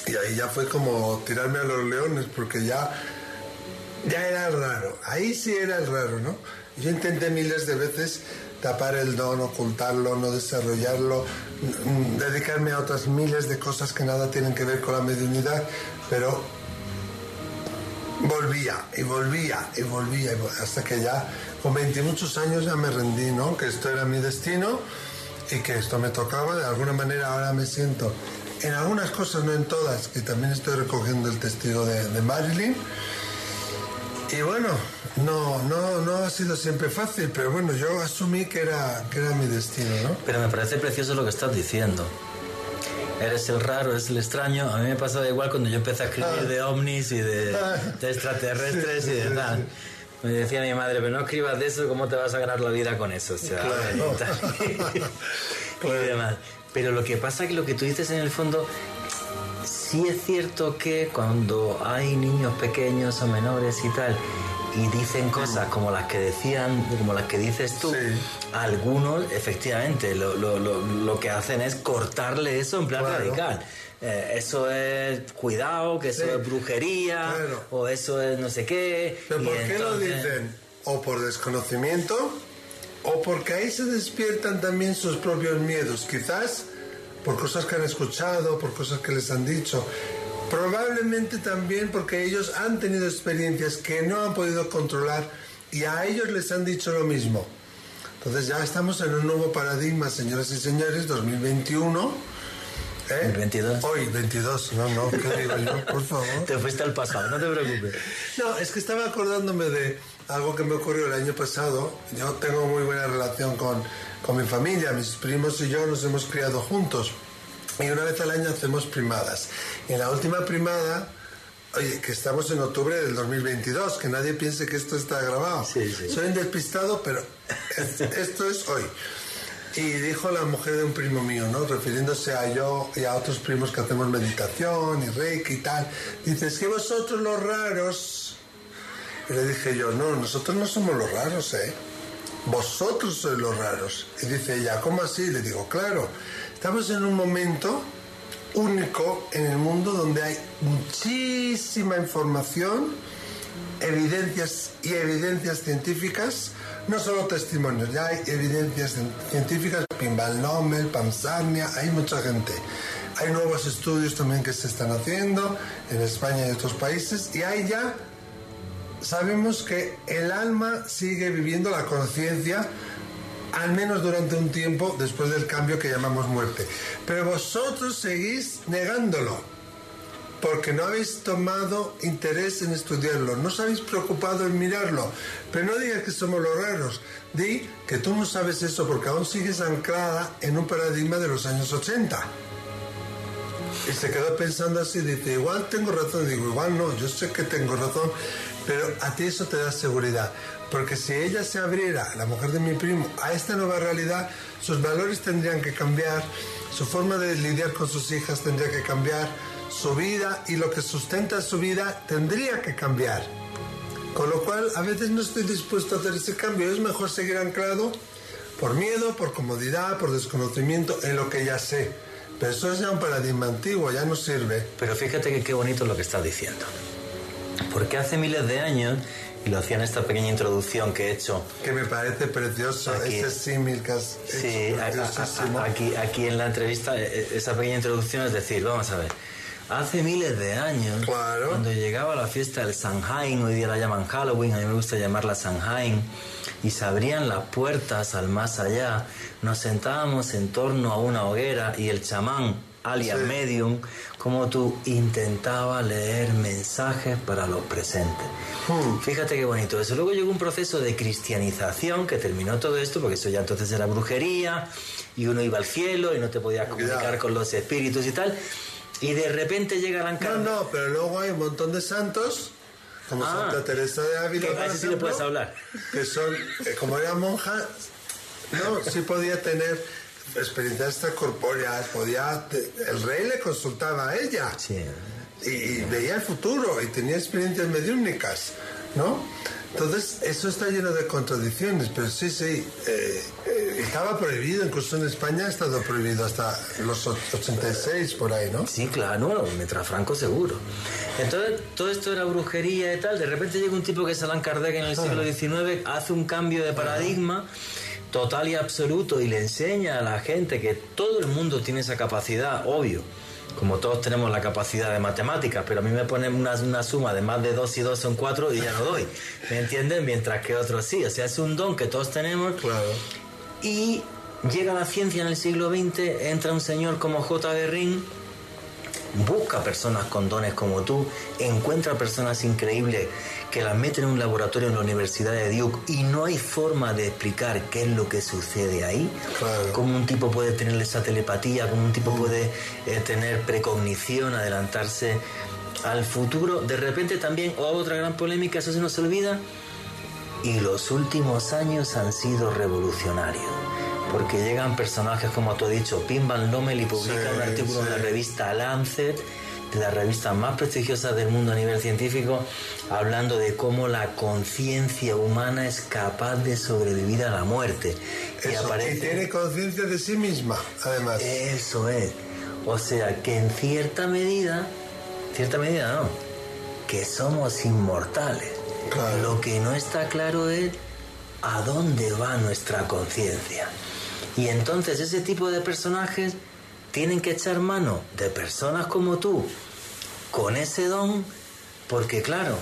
y ahí ya fue como tirarme a los leones, porque ya, ya era raro. Ahí sí era el raro, ¿no? Yo intenté miles de veces tapar el don, ocultarlo, no desarrollarlo, mm, dedicarme a otras miles de cosas que nada tienen que ver con la mediunidad, pero volvía y volvía y volvía, hasta que ya con 20 y muchos años ya me rendí, ¿no? Que esto era mi destino y que esto me tocaba, de alguna manera ahora me siento, en algunas cosas, no en todas, que también estoy recogiendo el testigo de, de Marilyn. Y bueno, no, no, no ha sido siempre fácil, pero bueno, yo asumí que era, que era mi destino, ¿no? Pero me parece precioso lo que estás diciendo. Eres el raro, eres el extraño. A mí me pasaba igual cuando yo empecé a escribir de ovnis y de, de extraterrestres Sí, y de sí, tal. Me decía mi madre, pero no escribas de eso, ¿cómo te vas a ganar la vida con eso? O sea, Claro. y tal. y demás. Pero lo que pasa es que lo que tú dices en el fondo, sí es cierto que cuando hay niños pequeños o menores y tal, y dicen cosas como las que decían, como las que dices tú, algunos efectivamente lo, lo- lo- lo que hacen es cortarle eso en plan Claro. radical. Eh, eso es cuidado, que eso Sí. es brujería, Claro. o eso es no sé qué. ¿Pero y por qué lo dicen? O por desconocimiento, o porque ahí se despiertan también sus propios miedos, quizás por cosas que han escuchado, por cosas que les han dicho. Probablemente también porque ellos han tenido experiencias que no han podido controlar y a ellos les han dicho lo mismo. Entonces ya estamos en un nuevo paradigma, señoras y señores, 2021. ¿eh? 22. Hoy, 22, no, no, ¿qué digo yo? Por favor. Te fuiste al pasado, no te preocupes. No, es que estaba acordándome de algo que me ocurrió el año pasado. Yo tengo muy buena relación con, con mi familia, mis primos y yo nos hemos criado juntos. Y una vez al año hacemos primadas. Y en la última primada, oye, que estamos en octubre del 2022, que nadie piense que esto está grabado. Sí, sí. Soy un despistado, pero es- esto es hoy. Y dijo la mujer de un primo mío, ¿no? Refiriéndose a yo y a otros primos que hacemos meditación y reiki y tal. Dice, es que vosotros los raros... Y le dije yo, no, nosotros no somos los raros, ¿eh? Vosotros sois los raros. Y dice ella, ¿cómo así? Le digo, claro, estamos en un momento único en el mundo donde hay muchísima información, evidencias y evidencias científicas, no solo testimonios, ya hay evidencias cien- científicas, Pimbal Nobel, Pansarnia, hay mucha gente. Hay nuevos estudios también que se están haciendo en España y otros países y hay ya sabemos que el alma sigue viviendo la conciencia, al menos durante un tiempo después del cambio que llamamos muerte. Pero vosotros seguís negándolo, porque no habéis tomado interés en estudiarlo, no os habéis preocupado en mirarlo. Pero no digas que somos los raros, di que tú no sabes eso porque aún sigues anclada en un paradigma de los años 80. Y se quedó pensando así, dice, igual tengo razón, digo, igual no, yo sé que tengo razón, pero a ti eso te da seguridad, porque si ella se abriera, la mujer de mi primo, a esta nueva realidad, sus valores tendrían que cambiar, su forma de lidiar con sus hijas tendría que cambiar, su vida y lo que sustenta su vida tendría que cambiar. Con lo cual, a veces no estoy dispuesto a hacer ese cambio, es mejor seguir anclado por miedo, por comodidad, por desconocimiento en lo que ya sé. Pero eso es ya un paradigma antiguo, ya no sirve. Pero fíjate que qué bonito lo que estás diciendo. Porque hace miles de años, y lo hacía en esta pequeña introducción que he hecho, Que me parece precioso Aquí. ese símil que has Sí, hecho, a- a- preciosísimo. a- aquí, aquí en la entrevista, e- e- esa pequeña introducción es decir, vamos a ver, hace miles de años, Claro. cuando llegaba la fiesta del Samhain, hoy día la llaman Halloween, a mí me gusta llamarla Samhain, y se abrían las puertas al más allá, nos sentábamos en torno a una hoguera y el chamán, alias Sí. medium, como tú, intentaba leer mensajes para los presentes. Hmm. Fíjate qué bonito eso. Luego llegó un proceso de cristianización que terminó todo esto, porque eso ya entonces era brujería, y uno iba al cielo y no te podías comunicar Ya. con los espíritus y tal. Y de repente llega la No, no, pero luego hay un montón de santos, como Ah. Santa Teresa de Ávila, Que a sí le puedes hablar. que son, eh, como era monja, no, sí podía tener experiencias extracorpóreas, podía, el rey le consultaba a ella. Sí. y, y veía el futuro y tenía experiencias mediúnicas, ¿no? Entonces, eso está lleno de contradicciones, pero sí, sí, eh, eh, estaba prohibido, incluso en España ha estado prohibido hasta los och- 86 por ahí, ¿no? Sí, claro, bueno, mientras Franco seguro. Entonces, todo esto era brujería y tal. De repente llega un tipo que es Allan Kardec en el siglo XIX, hace un cambio de paradigma total y absoluto y le enseña a la gente que todo el mundo tiene esa capacidad, obvio. como todos tenemos la capacidad de matemáticas, pero a mí me ponen una, una suma de más de 2 y 2 son 4 y ya no doy. ¿Me entienden? Mientras que otros sí. O sea, es un don que todos tenemos. Claro. Y llega la ciencia en el siglo XX, entra un señor como J. Guerrín, busca personas con dones como tú, encuentra personas increíbles que las meten en un laboratorio en la Universidad de Duke y no hay forma de explicar qué es lo que sucede ahí. Claro. Cómo un tipo puede tener esa telepatía, cómo un tipo puede eh, tener precognición, adelantarse al futuro. De repente también, o otra gran polémica, eso se nos olvida, y los últimos años han sido revolucionarios. Porque llegan personajes, como tú has dicho, Pim Van Lommel y publica Sí, un artículo en la revista Lancet, de las revistas más prestigiosas del mundo a nivel científico, hablando de cómo la conciencia humana es capaz de sobrevivir a la muerte. Y Eso, aparece... y tiene conciencia de sí misma, además. Eso es. O sea que en cierta medida, cierta medida no, que somos inmortales. Claro. Lo que no está claro es a dónde va nuestra conciencia. Y entonces ese tipo de personajes tienen que echar mano de personas como tú, con ese don, porque claro,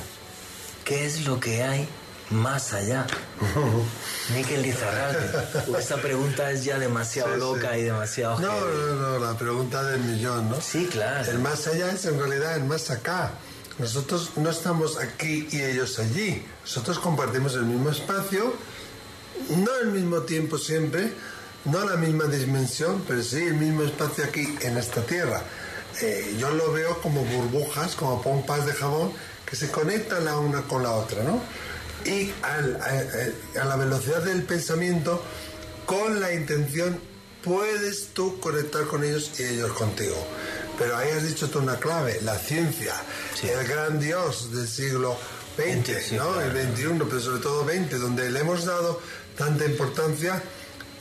¿qué es lo que hay más allá? Miquel Lizarralde, esa pregunta es ya demasiado Sí, sí. loca y demasiado No, no, no, la pregunta del millón, ¿no? Sí, claro. El más allá es en realidad el más acá. Nosotros no estamos aquí y ellos allí. Nosotros compartimos el mismo espacio, no el mismo tiempo siempre, no la misma dimensión, pero sí el mismo espacio aquí en esta tierra. Eh, yo lo veo como burbujas, como pompas de jabón que se conectan la una con la otra, ¿no? Y al- a, la velocidad del pensamiento, con la intención, puedes tú conectar con ellos y ellos contigo. Pero ahí has dicho tú una clave, la ciencia, Sí. el gran Dios del siglo XX, sí, ¿no? claro. El XXI, pero sobre todo XX, donde le hemos dado tanta importancia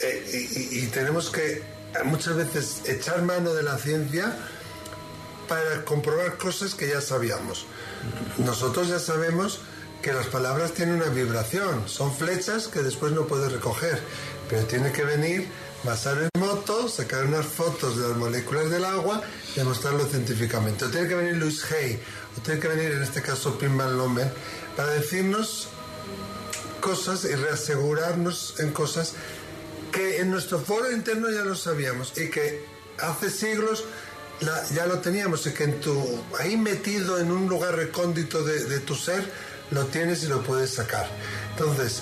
eh, y, y- tenemos que muchas veces echar mano de la ciencia para comprobar cosas que ya sabíamos. Nosotros ya sabemos que las palabras tienen una vibración, son flechas que después no puedes recoger, pero tiene que venir Masaru Emoto, sacar unas fotos de las moléculas del agua y demostrarlo científicamente. O tiene que venir Luis Hay, o tiene que venir en este caso Pim Van para decirnos cosas y reasegurarnos en cosas que en nuestro foro interno ya lo sabíamos y que hace siglos ya lo teníamos y que en tu, ahí metido en un lugar recóndito de, de tu ser lo tienes y lo puedes sacar. Entonces,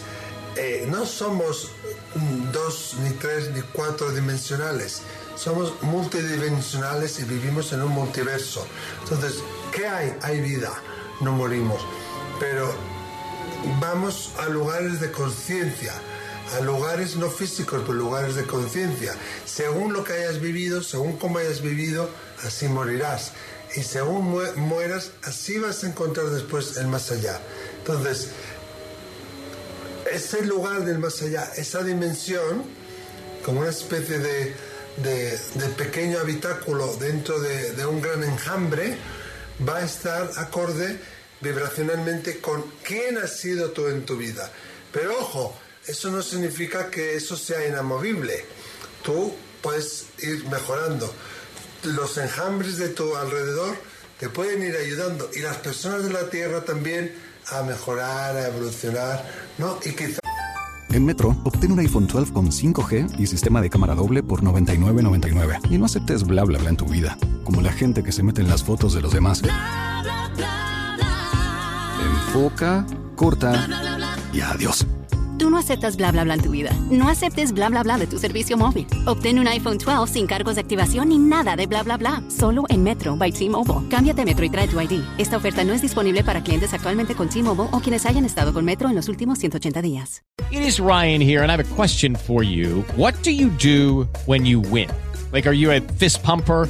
eh, no somos mm, dos, ni tres, ni cuatro dimensionales. Somos multidimensionales y vivimos en un multiverso. Entonces, ¿qué hay? Hay vida, no morimos. Pero vamos a lugares de conciencia, a lugares no físicos, pero lugares de conciencia. Según lo que hayas vivido, según cómo hayas vivido, así morirás. Y según mu- mueras, así vas a encontrar después el más allá. Entonces, ese lugar del más allá, esa dimensión, como una especie de, pequeño habitáculo dentro de, de un gran enjambre, va a estar acorde vibracionalmente con quién has sido tú en tu vida. Pero ojo, eso no significa que eso sea inamovible. Tú puedes ir mejorando. Los enjambres de tu alrededor te pueden ir ayudando y las personas de la Tierra también a mejorar, a evolucionar, ¿no? Y quizá En Metro, obtén un iPhone 12 con 5G y sistema de cámara doble por $99.99. Y no aceptes bla bla bla en tu vida, como la gente que se mete en las fotos de los demás. Enfoca, corta y adiós. Tú no aceptas bla bla bla en tu vida. No aceptes bla bla bla de tu servicio móvil. Obtén un iPhone 12 sin cargos de activación ni nada de bla bla bla. Solo en Metro by T-Mobile. Cámbiate Metro y trae tu ID. Esta oferta no es disponible para clientes actualmente con T-Mobile o quienes hayan estado con Metro en los últimos 180 días. It is Ryan here, and I have a question for you. What do you do when you win? Like, are you a fist pumper?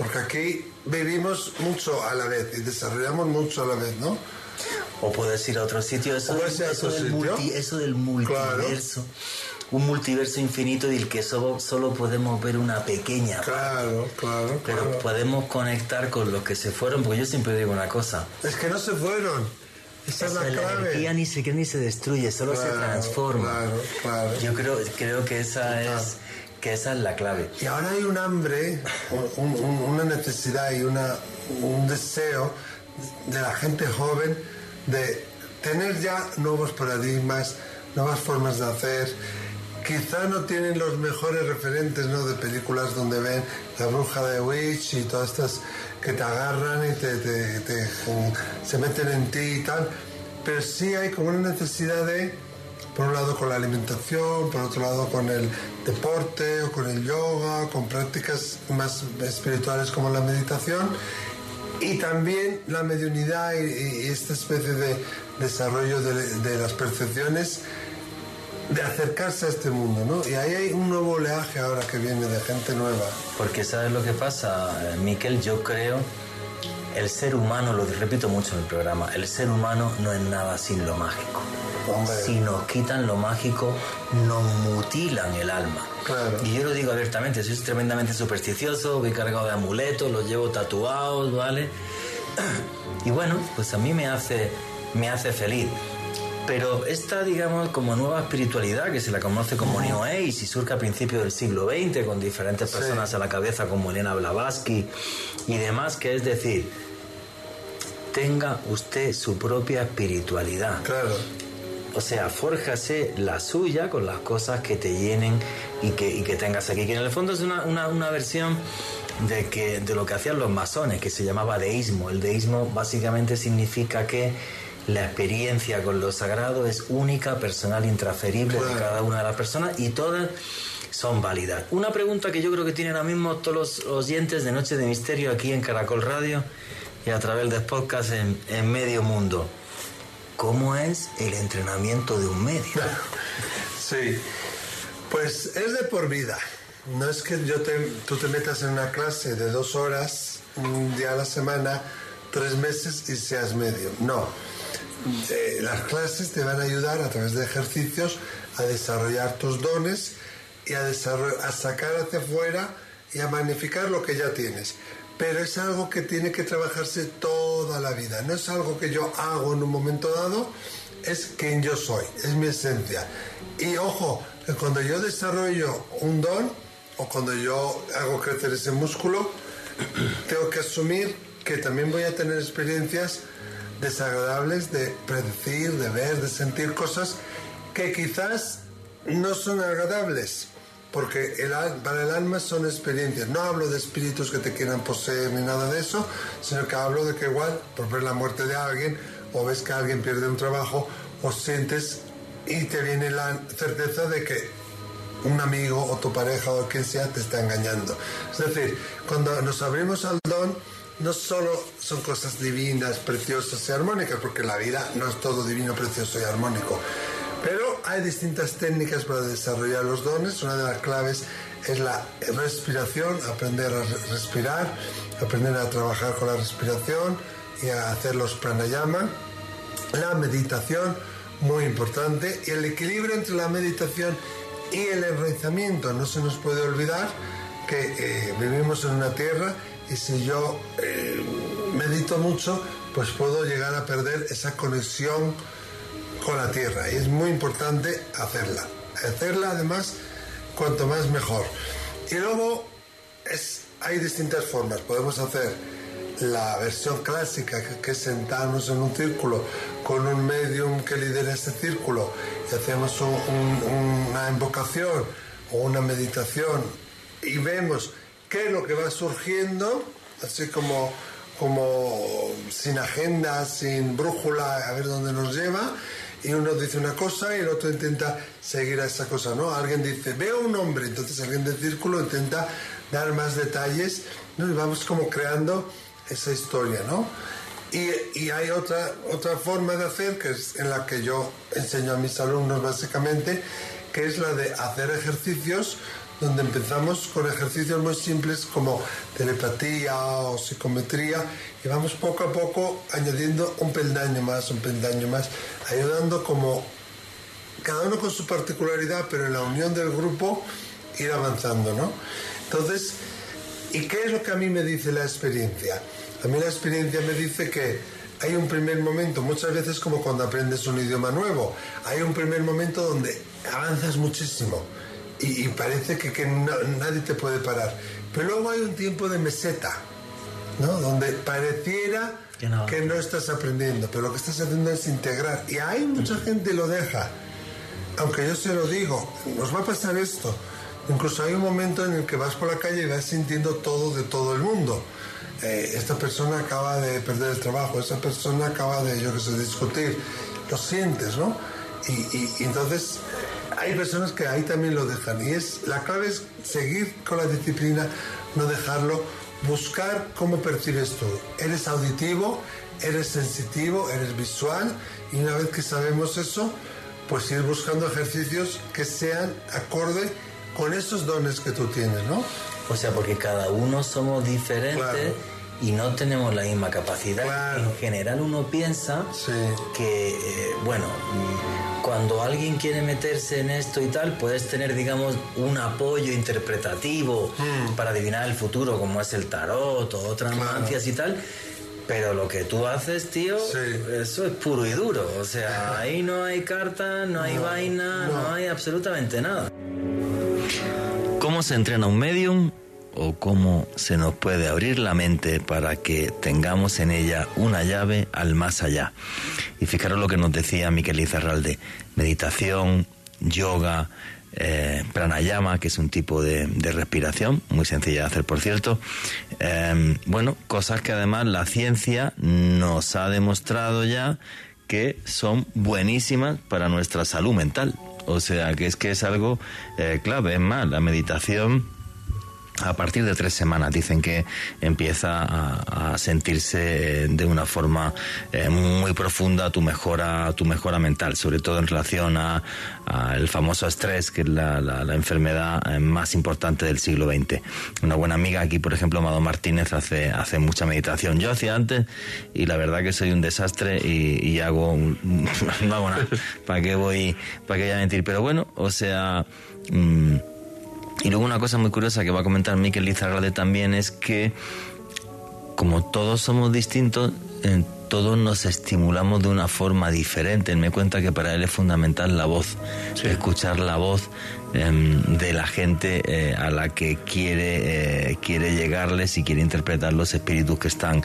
Porque aquí vivimos mucho a la vez y desarrollamos mucho a la vez, ¿no? O puedes ir a otro sitio, eso, O puedes ir a eso otro del, sitio. multi- eso del multiverso. Un multiverso infinito del que solo, solo podemos ver una pequeña parte. Claro, claro, Pero claro. podemos conectar con los que se fueron, porque yo siempre digo una cosa. Es que no se fueron. Esa es la la clave. energía ni se, ni se destruye, solo se Claro, transforma. claro, claro. Yo creo, creo que esa es que esa es la clave. Y ahora hay un hambre, un- un- una necesidad y una, un deseo de la gente joven de tener ya nuevos paradigmas, nuevas formas de hacer. Quizá no tienen los mejores referentes ¿no? de películas donde ven la bruja de Witch y todas estas que te agarran y te, te- se meten en ti y tal. Pero sí hay como una necesidad de, por un lado con la alimentación, por otro lado con el deporte o con el yoga, con prácticas más espirituales como la meditación y también la mediunidad y, y esta especie de desarrollo de, de las percepciones de acercarse a este mundo, ¿no? Y ahí hay un nuevo oleaje ahora que viene de gente nueva. Porque sabes lo que pasa, Miquel, yo creo, el ser humano, lo repito mucho en el programa, el ser humano no es nada sin lo mágico. Hombre. Si nos quitan lo mágico, nos mutilan el alma. Claro. Y yo lo digo abiertamente, soy tremendamente supersticioso, voy cargado de amuletos, los llevo tatuados, ¿vale? Y bueno, pues a mí me hace, me hace feliz. Pero esta, digamos, como nueva espiritualidad que se la conoce como New Age y surge a principios del siglo XX con diferentes personas a la cabeza como Elena Blavatsky y demás, que es decir, tenga usted su propia espiritualidad. Claro. O sea, fórjase la suya con las cosas que te llenen y que, y que tengas aquí. Que en el fondo es una, una, una versión de, que, de lo que hacían los masones, que se llamaba deísmo. El deísmo básicamente significa que la experiencia con lo sagrado es única, personal, intransferible de cada una de las personas y todas son válidas. Una pregunta que yo creo que tienen ahora mismo todos los oyentes de Noche de Misterio aquí en Caracol Radio y a través de podcast en, en Medio Mundo. ¿Cómo es el entrenamiento de un medio? Sí. Pues es de por vida. No es que yo te, tú te metas en una clase de dos horas, un día a la semana, tres meses y seas medio. No. Eh, las clases te van a ayudar a través de ejercicios a desarrollar tus dones y a, a sacar hacia afuera y a magnificar lo que ya tienes. Pero es algo que tiene que trabajarse toda la vida. No es algo que yo hago en un momento dado, es quien yo soy, es mi esencia. Y ojo, cuando yo desarrollo un don o cuando yo hago crecer ese músculo, tengo que asumir que también voy a tener experiencias desagradables de predecir, de ver, de sentir cosas que quizás no son agradables, porque el para el alma son experiencias. No hablo de espíritus que te quieran poseer ni nada de eso, sino que hablo de que igual, por ver la muerte de alguien, o ves que alguien pierde un trabajo, o sientes y te viene la certeza de que un amigo o tu pareja o quien sea te está engañando. Es decir, cuando nos abrimos al don, no solo son cosas divinas, preciosas y armónicas, porque la vida no es todo divino, precioso y armónico. Pero hay distintas técnicas para desarrollar los dones. Una de las claves es la respiración, aprender a re- respirar, aprender a trabajar con la respiración y a hacer los pranayama. La meditación, muy importante, y el equilibrio entre la meditación y el enraizamiento. No se nos puede olvidar que eh, vivimos en una tierra y si yo eh, medito mucho, pues puedo llegar a perder esa conexión con la tierra. Y es muy importante hacerla. Hacerla además, cuanto más mejor. Y luego es, hay distintas formas. Podemos hacer la versión clásica, que, es sentarnos en un círculo con un medium que lidera ese círculo y hacemos un- una invocación o una meditación y vemos qué es lo que va surgiendo, así como, como sin agenda, sin brújula, a ver dónde nos lleva. Y uno dice una cosa y el otro intenta seguir a esa cosa, ¿no? Alguien dice, veo un hombre, entonces alguien del círculo intenta dar más detalles, ¿no? Y vamos como creando esa historia, ¿no? Y, y hay otra, otra forma de hacer, que es en la que yo enseño a mis alumnos básicamente, que es la de hacer ejercicios donde empezamos con ejercicios muy simples como telepatía o psicometría y vamos poco a poco añadiendo un peldaño más, un peldaño más, ayudando como cada uno con su particularidad, pero en la unión del grupo ir avanzando, ¿no? Entonces, ¿y qué es lo que a mí me dice la experiencia? A mí la experiencia me dice que hay un primer momento, muchas veces como cuando aprendes un idioma nuevo, hay un primer momento donde avanzas muchísimo y, parece que, nadie te puede parar. Pero luego hay un tiempo de meseta, ¿no? Donde pareciera que no. que no estás aprendiendo, pero lo que estás haciendo es integrar. Y hay mucha gente lo deja. Aunque yo se lo digo, nos va a pasar esto. Incluso hay un momento en el que vas por la calle y vas sintiendo todo de todo el mundo. Eh, esta persona acaba de perder el trabajo, esa persona acaba de, yo qué sé, discutir. Lo sientes, ¿no? y entonces hay personas que ahí también lo dejan. Y es la clave es seguir con la disciplina, no dejarlo, buscar cómo percibes tú. Eres auditivo, eres sensitivo, eres visual, y una vez que sabemos eso, pues ir buscando ejercicios que sean acorde con esos dones que tú tienes, ¿no? O sea, porque cada uno somos diferentes y no tenemos la misma capacidad. En general uno piensa que, eh, bueno, cuando alguien quiere meterse en esto y tal, puedes tener, digamos, un apoyo interpretativo hmm. para adivinar el futuro, como es el tarot o otras claro. y tal. Pero lo que tú haces, tío, eso es puro y duro. O sea, ahí no hay carta, no hay vaina, no hay absolutamente nada. ¿Cómo se entrena un medium? O cómo se nos puede abrir la mente para que tengamos en ella una llave al más allá. Y fijaros lo que nos decía Miquel Izarralde, meditación, yoga, eh, pranayama, que es un tipo de, respiración, muy sencilla de hacer, por cierto. Em, bueno, cosas que además la ciencia nos ha demostrado ya que son buenísimas para nuestra salud mental. O sea, que es que es algo eh, clave. Es más, la meditación a partir de tres semanas dicen que empieza a, sentirse de una forma eh, muy profunda tu mejora tu mejora mental sobre todo en relación a, el famoso estrés que es la, enfermedad eh, más importante del siglo XX una buena amiga aquí por ejemplo Amado Martínez hace hace mucha meditación. Yo hacía antes y la verdad que soy un desastre y, hago no nada. Para qué voy para qué voy a mentir pero bueno o sea mm, y luego una cosa muy curiosa que va a comentar Miquel Lizarralde también es que como todos somos distintos, todos nos estimulamos de una forma diferente. Él me cuenta que para él es fundamental la voz, escuchar la voz em, de la gente eh, a la que quiere, eh, quiere llegarles y quiere interpretar los espíritus que están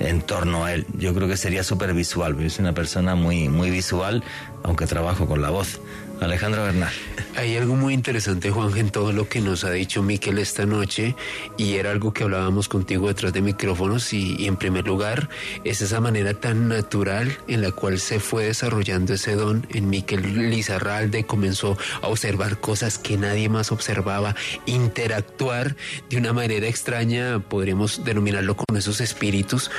en torno a él. Yo creo que sería súper visual, yo soy una persona muy, muy visual, aunque trabajo con la voz. Alejandro Bernal. Hay algo muy interesante, Juan, en todo lo que nos ha dicho Miquel esta noche, y era algo que hablábamos contigo detrás de micrófonos, y, en primer lugar, es esa manera tan natural en la cual se fue desarrollando ese don. En Miquel Lizarralde comenzó a observar cosas que nadie más observaba, interactuar de una manera extraña, podríamos denominarlo con esos espíritus,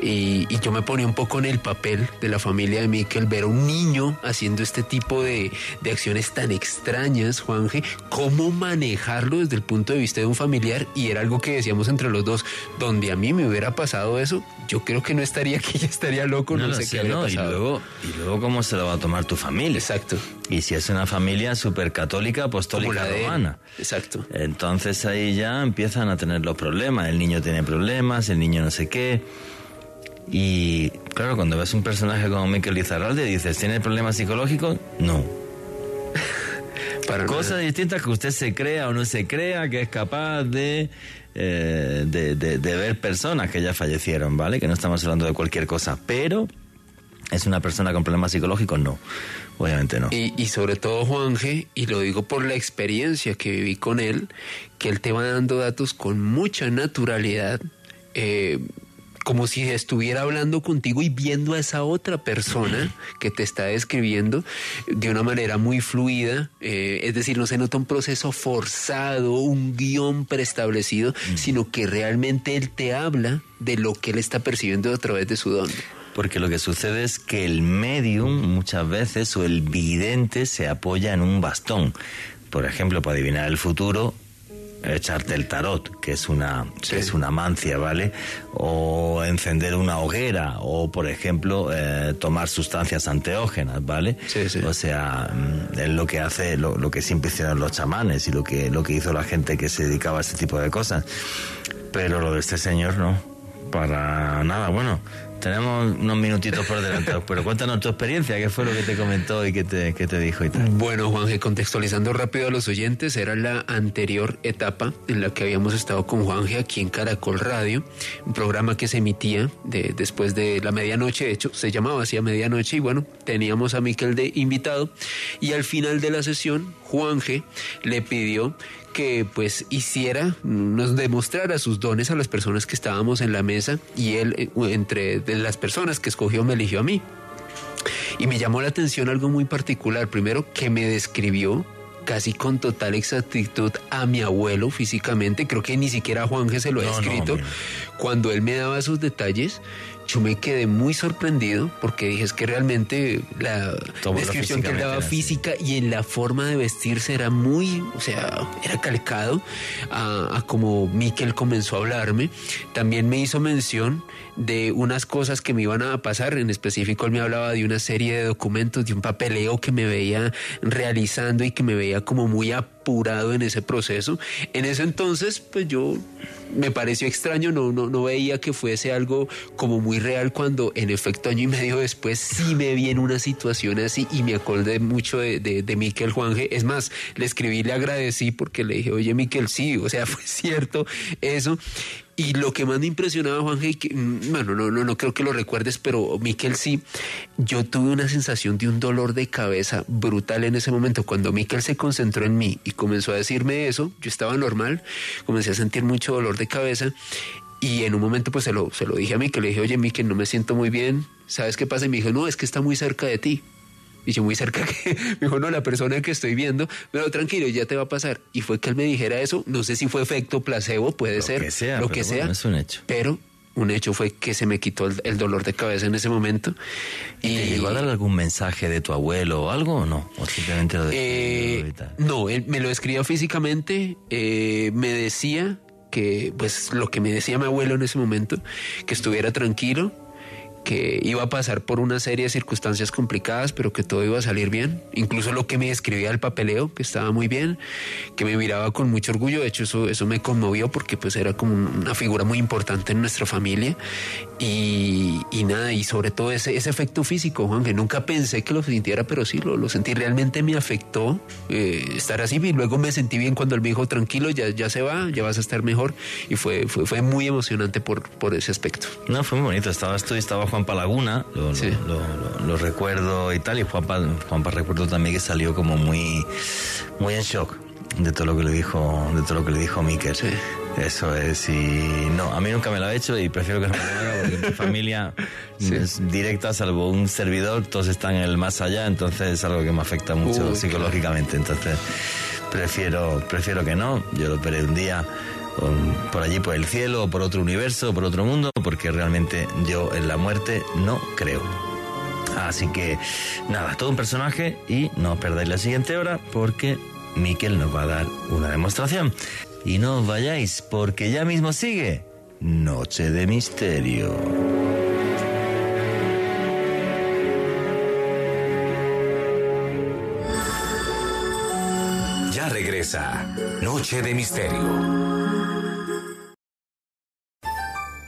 y, y yo me ponía un poco en el papel de la familia de Miquel, ver a un niño haciendo este tipo de de acciones tan extrañas, Juanje, cómo manejarlo desde el punto de vista de un familiar y era algo que decíamos entre los dos, donde a mí me hubiera pasado eso, yo creo que no estaría aquí, ya estaría loco, no, sé qué Y luego, y luego cómo se lo va a tomar tu familia. Exacto. Y si es una familia súper católica, apostólica, romana. Exacto. Entonces ahí ya empiezan a tener los problemas. El niño tiene problemas, el niño no sé qué. Y claro, cuando ves un personaje como Miquel Lizarralde, dices, ¿tiene problemas psicológicos? No. Cosas distintas que usted se crea o no se crea que es capaz de, eh, de, ver personas que ya fallecieron, ¿vale? Que no estamos hablando de cualquier cosa, pero ¿Es una persona con problemas psicológicos? No, obviamente no. Y, y, sobre todo, Juanje, y lo digo por la experiencia que viví con él, que él te va dando datos con mucha naturalidad. Eh, como si estuviera hablando contigo y viendo a esa otra persona que te está describiendo de una manera muy fluida, eh, es decir, no se nota un proceso forzado, un guion preestablecido, sino que realmente él te habla de lo que él está percibiendo a través de su don. Porque lo que sucede es que el medium muchas veces o el vidente se apoya en un bastón. Por ejemplo, para adivinar el futuro, echarte el tarot, que es una, que es una mancia, ¿vale? O encender una hoguera, o por ejemplo, eh, tomar sustancias anteógenas, ¿vale? Sí, sí. O sea, mm, es lo que hace, lo, lo que siempre hicieron los chamanes y lo que, lo que hizo la gente que se dedicaba a este tipo de cosas. Pero lo de este señor no, para nada. Bueno, tenemos unos minutitos por delante, pero cuéntanos tu experiencia, qué fue lo que te comentó y qué te, qué te dijo y tal. Bueno, Juanje, contextualizando rápido a los oyentes, era la anterior etapa en la que habíamos estado con Juanje aquí en Caracol Radio, un programa que se emitía de, después de la medianoche, de hecho se llamaba así a medianoche y bueno, teníamos a Miquel de invitado y al final de la sesión Juanje le pidió que pues hiciera, nos demostrara sus dones a las personas que estábamos en la mesa y él eh, entre de las personas que escogió me eligió a mí. Y me llamó la atención algo muy particular, primero que me describió casi con total exactitud a mi abuelo físicamente, creo que ni siquiera a Juanje se lo ha No, escrito, cuando él me daba sus detalles, yo me quedé muy sorprendido porque dije es que realmente la descripción que él daba física y en la forma de vestirse era muy, o sea, era calcado a, a como Miquel comenzó a hablarme. También me hizo mención de unas cosas que me iban a pasar, en específico él me hablaba de una serie de documentos, de un papeleo que me veía realizando y que me veía como muy apurado en ese proceso. En ese entonces, pues yo me pareció extraño, no, no, no veía que fuese algo como muy real cuando en efecto año y medio después sí me vi en una situación así y me acordé mucho de, de, de Miquel Juanje. Es más, le escribí, le agradecí porque le dije, oye Miquel, sí, o sea, fue cierto eso. Y lo que más me impresionaba, que, mm, bueno, no, no, no creo que lo recuerdes, pero Miquel sí, yo tuve una sensación de un dolor de cabeza brutal en ese momento. Cuando Miquel se concentró en mí y comenzó a decirme eso, yo estaba normal, comencé a sentir mucho dolor de cabeza. Y en un momento pues se lo, se lo dije a Miquel, le dije, oye Miquel, no me siento muy bien, ¿sabes qué pasa? Y me dijo, no, es que está muy cerca de ti. Y yo muy cerca que me dijo, no, la persona que estoy viendo, pero tranquilo, ya te va a pasar. Y fue que él me dijera eso, no sé si fue efecto placebo, puede Lo ser, que sea, lo que bueno, sea, es un hecho. pero un hecho fue que se me quitó el, el dolor de cabeza en ese momento. ¿Y te llegó a dar algún mensaje de tu abuelo o algo o no? ¿O simplemente lo Eh, no, él me lo escribió físicamente, eh, me decía que, pues lo que me decía mi abuelo en ese momento, que estuviera tranquilo, que iba a pasar por una serie de circunstancias complicadas, pero que todo iba a salir bien. Incluso lo que me escribía el papeleo, que estaba muy bien, que me miraba con mucho orgullo. De hecho, eso, eso me conmovió porque pues era como una figura muy importante en nuestra familia. Y, y nada, y sobre todo ese, ese efecto físico, Juan, que nunca pensé que lo sintiera, pero sí lo, lo sentí. Realmente me afectó eh, estar así. Y luego me sentí bien cuando él me dijo, tranquilo, ya, ya se va, ya vas a estar mejor. Y fue, fue, fue muy emocionante por, por ese aspecto. No, fue muy bonito. Estabas tú y estaba Juanpa Laguna, lo, Sí. lo, lo- lo recuerdo y tal. Y Juanpa, Juanpa recuerdo también que salió como muy, muy en shock de todo lo que le dijo, de todo lo que le dijo Miquel. Sí. Eso es, y no, a mí nunca me lo ha hecho y prefiero que no me lo haga porque mi familia Sí. es directa, salvo un servidor, todos están en el más allá, entonces es algo que me afecta mucho Uy, psicológicamente. Entonces prefiero, prefiero que no. Yo lo veré un día por allí, por el cielo, por otro universo, por otro mundo, porque realmente yo en la muerte no creo. Así que nada, todo un personaje y no os perdáis la siguiente hora porque Miquel nos va a dar una demostración. Y no os vayáis porque ya mismo sigue Noche de Misterio. Ya regresa Noche de Misterio.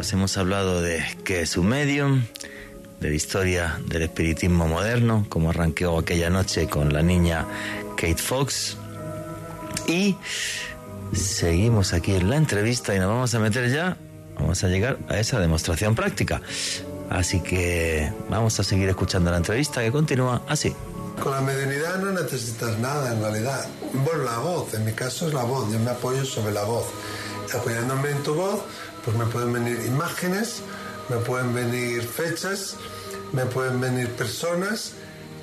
Os hemos hablado de qué es un medium, de la historia del espiritismo moderno, como arranqueó aquella noche con la niña Kate Fox. Y seguimos aquí en la entrevista y nos vamos a meter ya, vamos a llegar a esa demostración práctica. Así que vamos a seguir escuchando la entrevista que continúa así. Con la mediunidad no necesitas nada en realidad. Bueno, la voz, en mi caso es la voz, yo me apoyo sobre la voz. Apoyándome en tu voz, pues me pueden venir imágenes, me pueden venir fechas, me pueden venir personas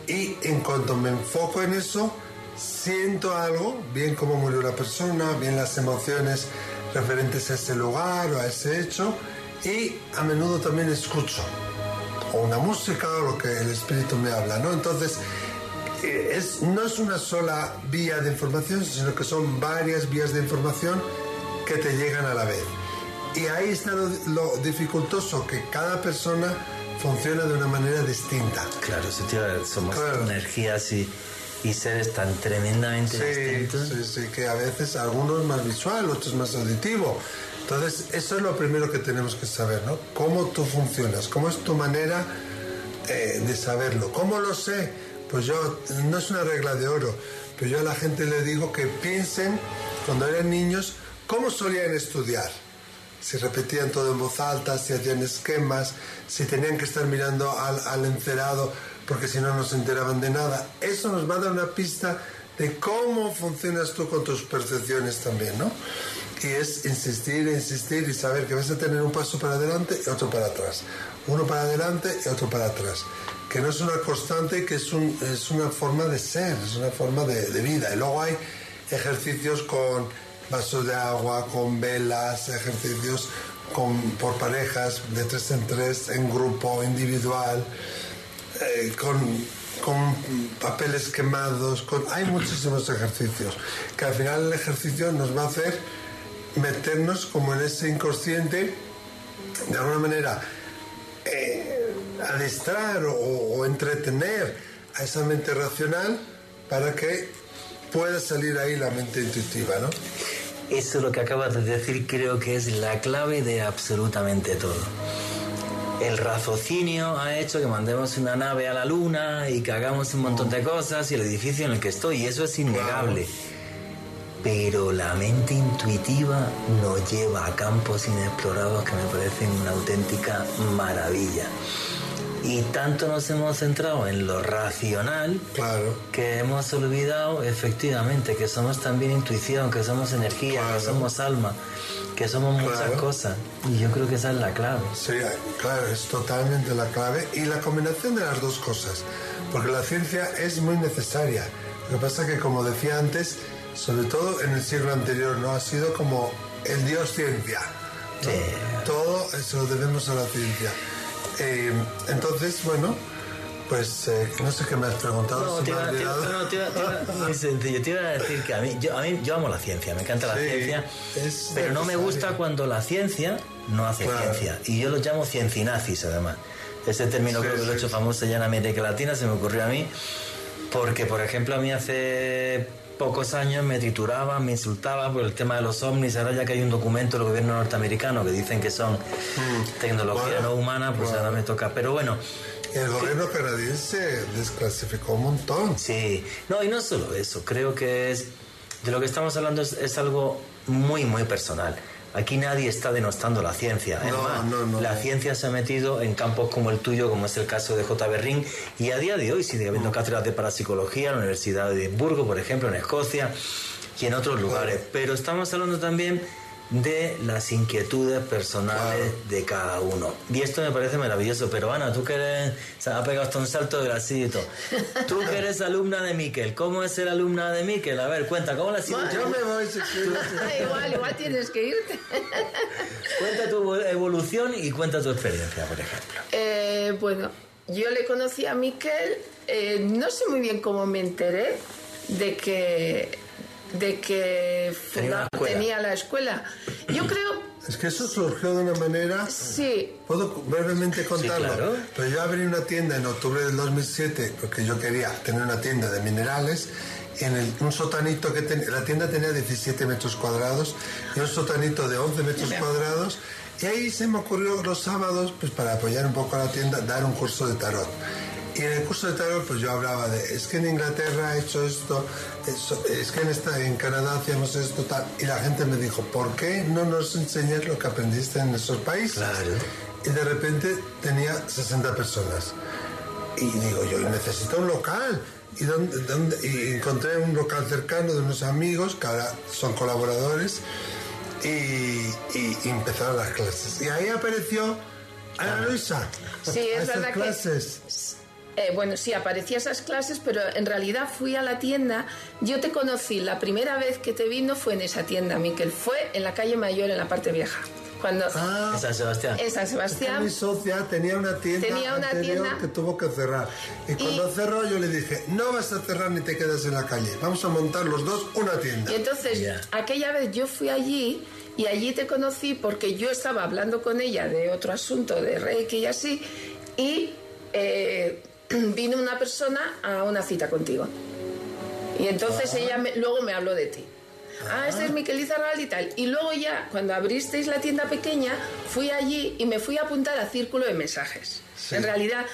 y en cuanto me enfoco en eso, siento algo, bien cómo murió la persona, bien las emociones referentes a ese lugar o a ese hecho y a menudo también escucho o una música o lo que el espíritu me habla, ¿no? Entonces, eh, es, no es una sola vía de información, sino que son varias vías de información que te llegan a la vez. Y ahí está lo, lo dificultoso, que cada persona funciona de una manera distinta. Claro, a decir, somos energías y, y seres tan tremendamente distintos. Sí, sí, que a veces algunos más visual, otros más auditivo. Entonces, eso es lo primero que tenemos que saber, ¿no? Cómo tú funcionas, cómo es tu manera eh, de saberlo. ¿Cómo lo sé? Pues yo, no es una regla de oro, pero yo a la gente le digo que piensen, cuando eran niños, cómo solían estudiar. Si repetían todo en voz alta, si hacían esquemas, si tenían que estar mirando al, al encerado, porque si no, no se enteraban de nada. Eso nos va a dar una pista de cómo funcionas tú con tus percepciones también, ¿no? Y es insistir, insistir y saber que vas a tener un paso para adelante y otro para atrás. Uno para adelante y otro para atrás. Que no es una constante, que es, un, es una forma de ser, es una forma de, de vida. Y luego hay ejercicios con vasos de agua, con velas, ejercicios con, por parejas, de tres en tres, en grupo, individual, eh, con, con papeles quemados, con, hay muchísimos ejercicios, que al final el ejercicio nos va a hacer meternos como en ese inconsciente, de alguna manera, eh, o, o entretener a esa mente racional para que pueda salir ahí la mente intuitiva, ¿no? Eso lo que acabas de decir creo que es la clave de absolutamente todo. El raciocinio ha hecho que mandemos una nave a la luna y que hagamos un montón de cosas y el edificio en el que estoy, y eso es innegable. Pero la mente intuitiva nos lleva a campos inexplorados que me parecen una auténtica maravilla. Y tanto nos hemos centrado en lo racional que hemos olvidado efectivamente que somos también intuición, que somos energía, que somos alma, que somos muchas Claro. cosas. Y yo creo que esa es la clave. Sí, claro, es totalmente la clave y la combinación de las dos cosas, porque la ciencia es muy necesaria. Lo que pasa que, como decía antes, sobre todo en el siglo anterior, no ha sido como el dios ciencia. ¿no? Todo se lo debemos a la ciencia. Eh, entonces, bueno, pues eh, no sé qué me has preguntado. No, te iba, te iba- olvidado. no, te iba- te iba- muy sencillo. Te iba a decir que a mí, yo, a mí, yo amo la ciencia, me encanta la Sí, ciencia, pero no me gusta cuando la ciencia no hace Claro. ciencia. Y yo lo llamo ciencinazis, además. Ese término creo que lo he hecho famoso ya en América Latina, se me ocurrió a mí, porque, por ejemplo, a mí hace pocos años me trituraban, me insultaban por el tema de los ovnis. Ahora ya que hay un documento del gobierno norteamericano que dicen que son tecnología Bueno, no humana, pues bueno. ahora me toca. Pero bueno, El gobierno canadiense desclasificó un montón. Sí, no, y no solo eso, creo que es, de lo que estamos hablando es, es algo muy, muy personal. Aquí nadie está denostando la ciencia. No, no, no, la ciencia se ha metido en campos como el tuyo, como es el caso de J. Berrin, y a día de hoy sigue Mm. habiendo cátedras de parapsicología en la Universidad de Edimburgo, por ejemplo, en Escocia y en otros lugares. Pero estamos hablando también de las inquietudes personales de cada uno. Y esto me parece maravilloso, pero Ana, tú que eres, se ha pegado hasta un salto de grasito. Tú que eres alumna de Miquel, ¿cómo es ser alumna de Miquel? A ver, cuenta, ¿cómo la has sido? Yo me voy, si igual, igual tienes que irte. Cuenta tu evolución y cuenta tu experiencia, por ejemplo. Eh, bueno, yo le conocí a Miquel, eh, no sé muy bien cómo me enteré de que de que Tenía escuela. tenía la escuela. Yo creo, Es que eso surgió de una manera. sí, Puedo brevemente contarlo. claro. Pero yo abrí una tienda en octubre del 2007 porque yo quería tener una tienda de minerales. En el- un sotanito que tenía, la tienda tenía 17 metros cuadrados y un sotanito de 11 metros cuadrados. Y ahí se me ocurrió los sábados, pues para apoyar un poco a la tienda, dar un curso de tarot. Y en el curso de tarot, pues yo hablaba de, es que en Inglaterra he hecho esto, eso- es que en, esta, en Canadá hacíamos esto, tal. Y la gente me dijo, ¿por qué no nos enseñas lo que aprendiste en esos países? Claro. Y de repente tenía 60 personas. Y digo, yo necesito un local. ¿Y, dónde, dónde? y encontré un local cercano de unos amigos que ahora son colaboradores y, y- y empezaron las clases. Y ahí apareció Ana Luisa. Sí, a es esas verdad que- clases. Eh, bueno, sí, aparecía esas clases, pero en realidad fui a la tienda. Yo te conocí, la primera vez que te vi no fue en esa tienda, Miquel, fue en la calle Mayor, en la parte vieja. Cuando Ah, En San Sebastián. en San es que Sebastián. mi socia tenía una tienda Tenía una anterior tienda. que tuvo que cerrar. Y cuando cerró yo le dije, no vas a cerrar ni te quedas en la calle. Vamos a montar los dos una tienda. Y entonces, aquella vez yo fui allí y allí te conocí porque yo estaba hablando con ella de otro asunto, de Reiki y así, y eh, vino una persona a una cita contigo. Y entonces ella me- luego me habló de ti. Ah, este es Miquel Izarralde y tal. Y luego ya, cuando abristeis la tienda pequeña, fui allí y me fui a apuntar a Círculo de Mensajes. En realidad,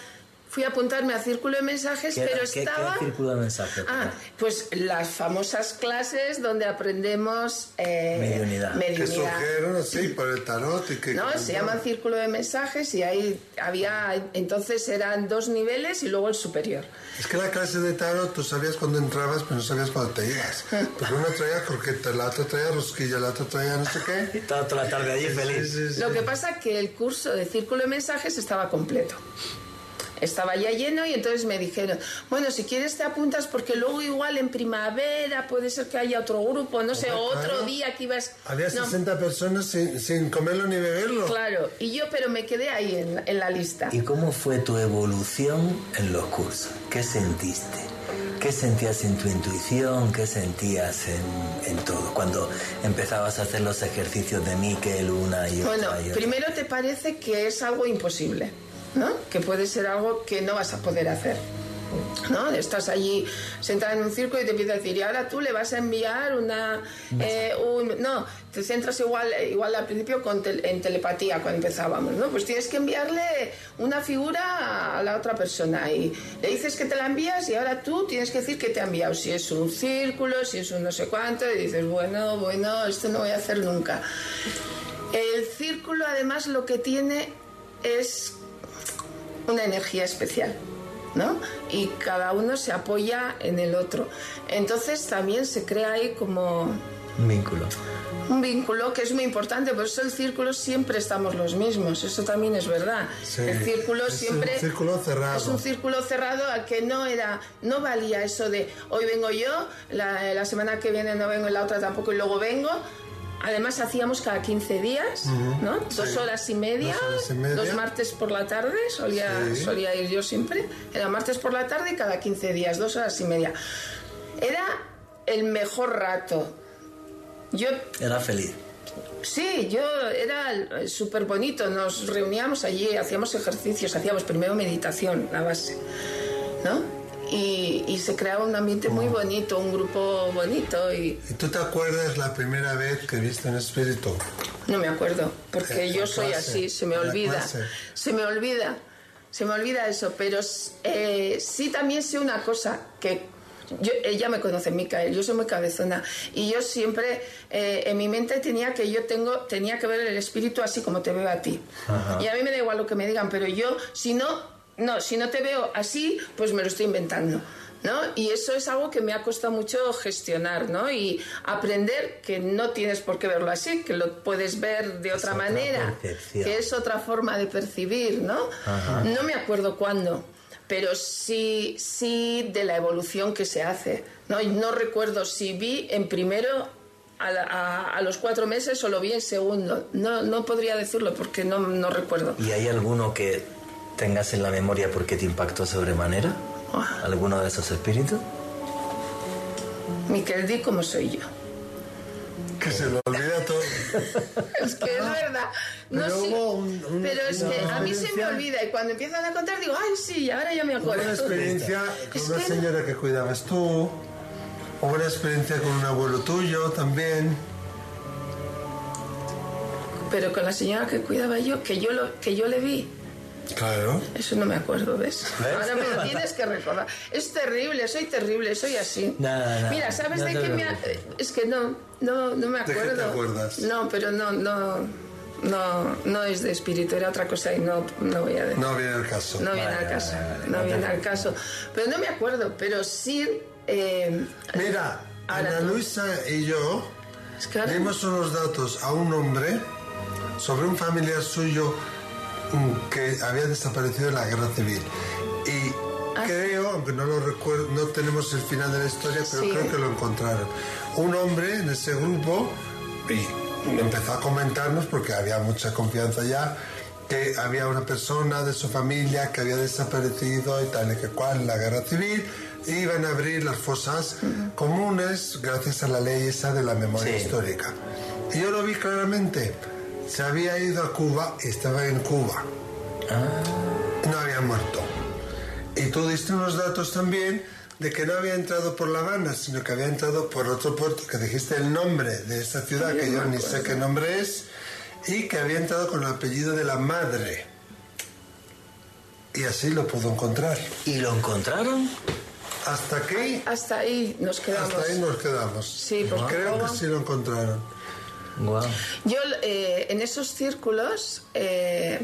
fui a apuntarme a Círculo de Mensajes, ¿Qué, pero qué- qué estaba... círculo de mensajes? Ah, pues las famosas clases donde aprendemos eh, Mediunidad. que mediunidad. surgieron así por el tarot y que... No, se llaman círculo de mensajes y ahí había, entonces eran dos niveles y luego el superior. Es que la clase de tarot tú sabías cuándo entrabas, pero no sabías cuándo te ibas. Porque una traía croquetas, la otra traía rosquilla, la otra traía no sé qué. Estaba toda la tarde allí feliz. Sí, sí, sí. Lo que pasa que el curso de círculo de mensajes estaba completo. Estaba ya lleno y entonces me dijeron, bueno, si quieres te apuntas porque luego igual en primavera puede ser que haya otro grupo, no sé, Hombre, otro claro. día que ibas... Había No, 60 personas sin, sin comerlo ni beberlo. Claro, y yo pero me quedé ahí en, en la lista. ¿Y cómo fue tu evolución en los cursos? ¿Qué sentiste? ¿Qué sentías en tu intuición? ¿Qué sentías en, en todo? Cuando empezabas a hacer los ejercicios de Miquel una y otra Bueno, y otra. primero te parece que es algo imposible, ¿no? Que puede ser algo que no vas a poder hacer. ¿No? Estás allí sentada en un círculo y te empieza a decir, y ahora tú le vas a enviar una. eh, un- no, te centras igual, igual al principio con en telepatía cuando empezábamos, ¿no? Pues tienes que enviarle una figura a la otra persona y le dices que te la envías y ahora tú tienes que decir que te ha enviado. Si es un círculo, si es un no sé cuánto, y dices, bueno, bueno, esto no voy a hacer nunca. El círculo además lo que tiene es una energía especial, ¿no? Y cada uno se apoya en el otro. Entonces también se crea ahí como Un vínculo. un vínculo que es muy importante, por eso el círculo siempre estamos los mismos, eso también es verdad. Sí, el círculo es siempre un círculo cerrado. es un círculo cerrado al que no era, no valía eso de hoy vengo yo, la, la semana que viene no vengo y la otra tampoco y luego vengo. Además hacíamos cada 15 días, ¿no? sí. Dos horas y media, Dos horas y media. los martes por la tarde, solía, Sí. solía ir yo siempre. Era martes por la tarde y cada 15 días, dos horas y media. Era el mejor rato. Yo Era feliz. Sí, yo era súper bonito. Nos reuníamos allí, hacíamos ejercicios, hacíamos primero meditación, la base, ¿no? Y, y se creaba un ambiente muy bonito, un grupo bonito y ¿Y tú te acuerdas la primera vez que viste un espíritu? no me acuerdo, porque En yo la soy clase, así, se me olvida, clase. se me olvida, se me olvida eso, pero eh, sí también sé una cosa que yo, ella me conoce, Micael, yo soy muy cabezona y yo siempre eh, en mi mente tenía que yo tengo tenía que ver el espíritu así como te veo a ti. Ajá. Y a mí me da igual lo que me digan, pero yo si no no, si no te veo así, pues me lo estoy inventando. ¿no? Y eso es algo que me ha costado mucho gestionar, ¿no? Y aprender que no tienes por qué verlo así, que lo puedes ver de otra, manera, que es otra forma de percibir, ¿no? Ajá. No me acuerdo cuándo, pero sí, sí de la evolución que se hace, ¿no? Y no recuerdo si vi en primero a- a los cuatro meses o lo vi en segundo. No, no podría decirlo porque no, no recuerdo. ¿Y hay alguno que tengas en la memoria porque te impactó sobremanera? ¿Alguno de esos espíritus? Miquel, di cómo soy yo. Que se lo olvida todo. Es que es verdad. No Pero un- un- pero es que a mí se me olvida y cuando empiezan a contar digo, ay, sí, ahora ya me Hubo acuerdo. una experiencia con Es una que- señora que cuidabas tú. Hubo una experiencia con un abuelo tuyo también. Pero con la señora que cuidaba yo, que yo, lo, que yo le vi, Claro. eso no me acuerdo, ¿ves? ¿Ves? Ahora me lo tienes que recordar. Es terrible, soy terrible, soy así. Nada, nada. Mira, ¿sabes No de qué me... ha- Es que no, no, no me ¿De qué te acuerdo. acuerdas? No, pero no, no, no, no es de espíritu, era otra cosa y no, no voy a decir. No viene el caso. No viene al caso, no viene al caso. Pero no me acuerdo, pero sí... eh, Mira, Ahora Ana. Luisa y yo que ahora- dimos unos datos a un hombre sobre un familiar suyo que había desaparecido en la guerra civil. Y Ah, creo, aunque no lo recuerdo, no tenemos el final de la historia, pero Sí. creo que lo encontraron. Un hombre en ese grupo y empezó a comentarnos porque había mucha confianza ya que había una persona de su familia que había desaparecido y tal y que cual en la guerra civil iban a abrir las fosas comunes gracias a la ley esa de la memoria Sí. histórica. Y yo lo vi claramente. Se había ido a Cuba y estaba en Cuba. No había muerto. Y tú diste unos datos también de que no había entrado por La Habana, sino que había entrado por otro puerto, que dijiste el nombre de esa ciudad, que yo ni sé qué nombre es, y que había entrado con el apellido de la madre. Y así lo pudo encontrar. ¿Y lo encontraron? Hasta aquí, Hasta ahí nos quedamos. hasta ahí nos quedamos. Sí, pues Creo que sí lo encontraron. Yo eh, en esos círculos, eh,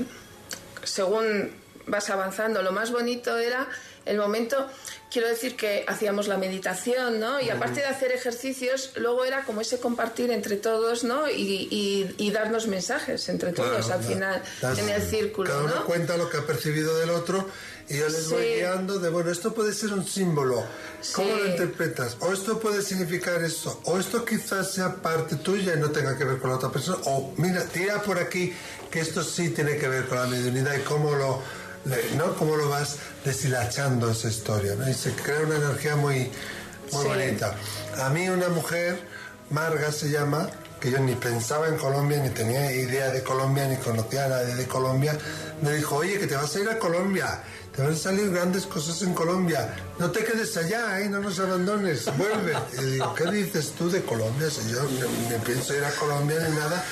según vas avanzando, lo más bonito era el momento, quiero decir que hacíamos la meditación, ¿no? Y aparte de hacer ejercicios, luego era como ese compartir entre todos, ¿no? Y, y- y darnos mensajes entre todos Claro, al final, das- en el círculo, Cada uno ¿no? cuenta lo que ha percibido del otro y yo les voy Sí. guiando de, bueno, esto puede ser un símbolo. ¿Cómo Sí. lo interpretas? O esto puede significar esto. O esto quizás sea parte tuya y no tenga que ver con la otra persona. O mira, tira por aquí que esto sí tiene que ver con la mediunidad y cómo lo, ¿no? cómo lo vas deshilachando esa historia. ¿no? Y se crea una energía muy, muy Sí. bonita. A mí una mujer, Marga se llama, que yo ni pensaba en Colombia, ni tenía idea de Colombia, ni conocía a nadie de Colombia, me dijo, oye, que te vas a ir a Colombia, te van salir grandes cosas en Colombia, no te quedes allá, ¿eh? no nos abandones, vuelve. Y digo, ¿qué dices tú de Colombia? Ni, ni pienso ir a Colombia ni nada,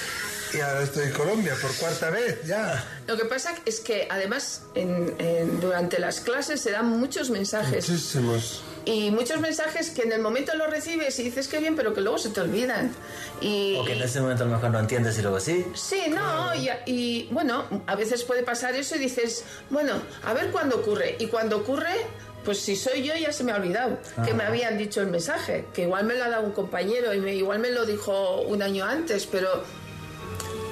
y ahora estoy en Colombia por cuarta vez, ya. Lo que pasa es que además en- en- durante las clases se dan muchos mensajes. Muchísimos. Y muchos mensajes que en el momento los recibes y dices que bien, pero que luego se te olvidan. Y, O que en ese momento a lo mejor no entiendes y luego sí. Sí, no, y, y, bueno, a veces puede pasar eso y dices, bueno, a ver cuándo ocurre. Y cuando ocurre, pues si soy yo ya se me ha olvidado que me habían dicho el mensaje, que igual me lo ha dado un compañero y me- igual me lo dijo un año antes, pero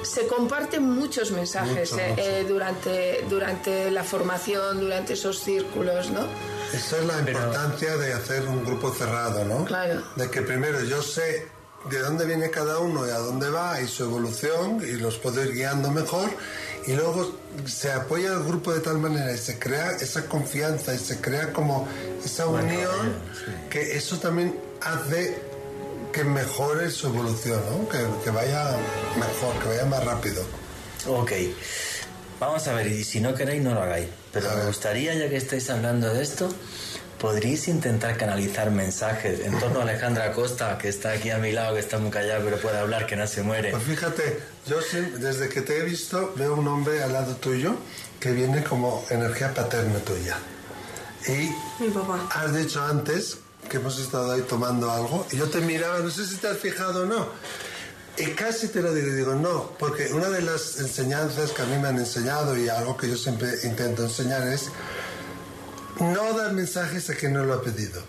se comparten muchos mensajes Mucho, eh, mucho. eh, durante, durante la formación, durante esos círculos, ¿no? Esa es la importancia de hacer un grupo cerrado, ¿no? Claro. De que primero yo sé de dónde viene cada uno y a dónde va y su evolución y los puedo ir guiando mejor y luego se apoya el grupo de tal manera y se crea esa confianza y se crea como esa Bueno, unión sí. que eso también hace que mejore su evolución, ¿no? Que, que vaya mejor, que vaya más rápido. Ok. Vamos a ver, y si no queréis, no lo hagáis. Pero me gustaría, ya que estáis hablando de esto, podríais intentar canalizar mensajes en torno a Alejandra Costa, que está aquí a mi lado, que está muy callado, pero puede hablar, que no se muere. Pues fíjate, yo siempre- desde que te he visto veo un hombre al lado tuyo que viene como energía paterna tuya. Y Mi papá. has dicho antes que hemos estado ahí tomando algo y yo te miraba, no sé si te has fijado o no. Y casi te lo digo, digo, no, porque una de las enseñanzas que a mí me han enseñado y algo que yo siempre intento enseñar es no dar mensajes a quien no lo ha pedido.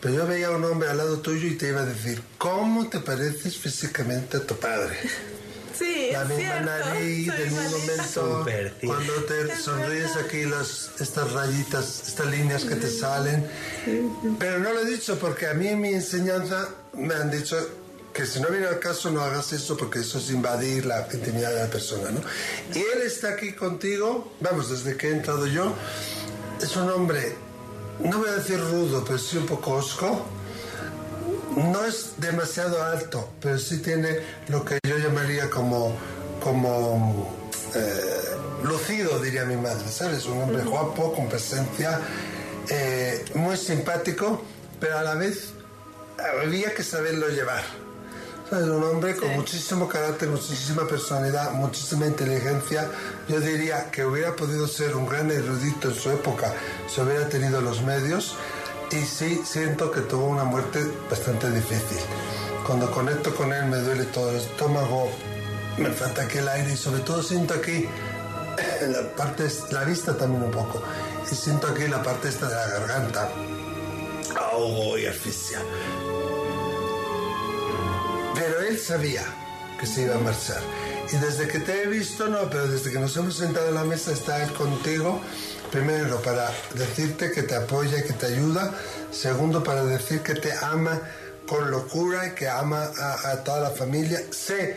Pero yo veía a un hombre al lado tuyo y te iba a decir, ¿cómo te pareces físicamente a tu padre? Sí, La es misma cierto, nariz, soy del mismo cierto. Cuando te sonríes aquí, las, estas rayitas, estas líneas que te salen. Pero no lo he dicho porque a mí en mi enseñanza me han dicho que si no viene al caso no hagas eso porque eso es invadir la intimidad de la persona, ¿no? Y él está aquí contigo, vamos, desde que he entrado yo, es un hombre, no voy a decir rudo, pero sí un poco osco. No es demasiado alto, pero sí tiene lo que yo llamaría como, como eh, lucido, diría mi madre, ¿sabes? Un hombre guapo, con presencia, eh, muy simpático, pero a la vez había que saberlo llevar. ¿Sabes? Un hombre con muchísimo carácter, muchísima personalidad, muchísima inteligencia. Yo diría que hubiera podido ser un gran erudito en su época si hubiera tenido los medios. Y sí, siento que tuvo una muerte bastante difícil. Cuando conecto con él me duele todo el estómago, me falta aquí el aire y sobre todo siento aquí en la parte, la vista también un poco. Y siento aquí la parte esta de la garganta. Ahogo y asfixia. Pero él sabía que se iba a marchar. Y desde que te he visto, no, pero desde que nos hemos sentado a la mesa está él contigo. Primero, para decirte que te apoya que te ayuda. Segundo, para decir que te ama con locura y que ama a, toda la familia. Sé,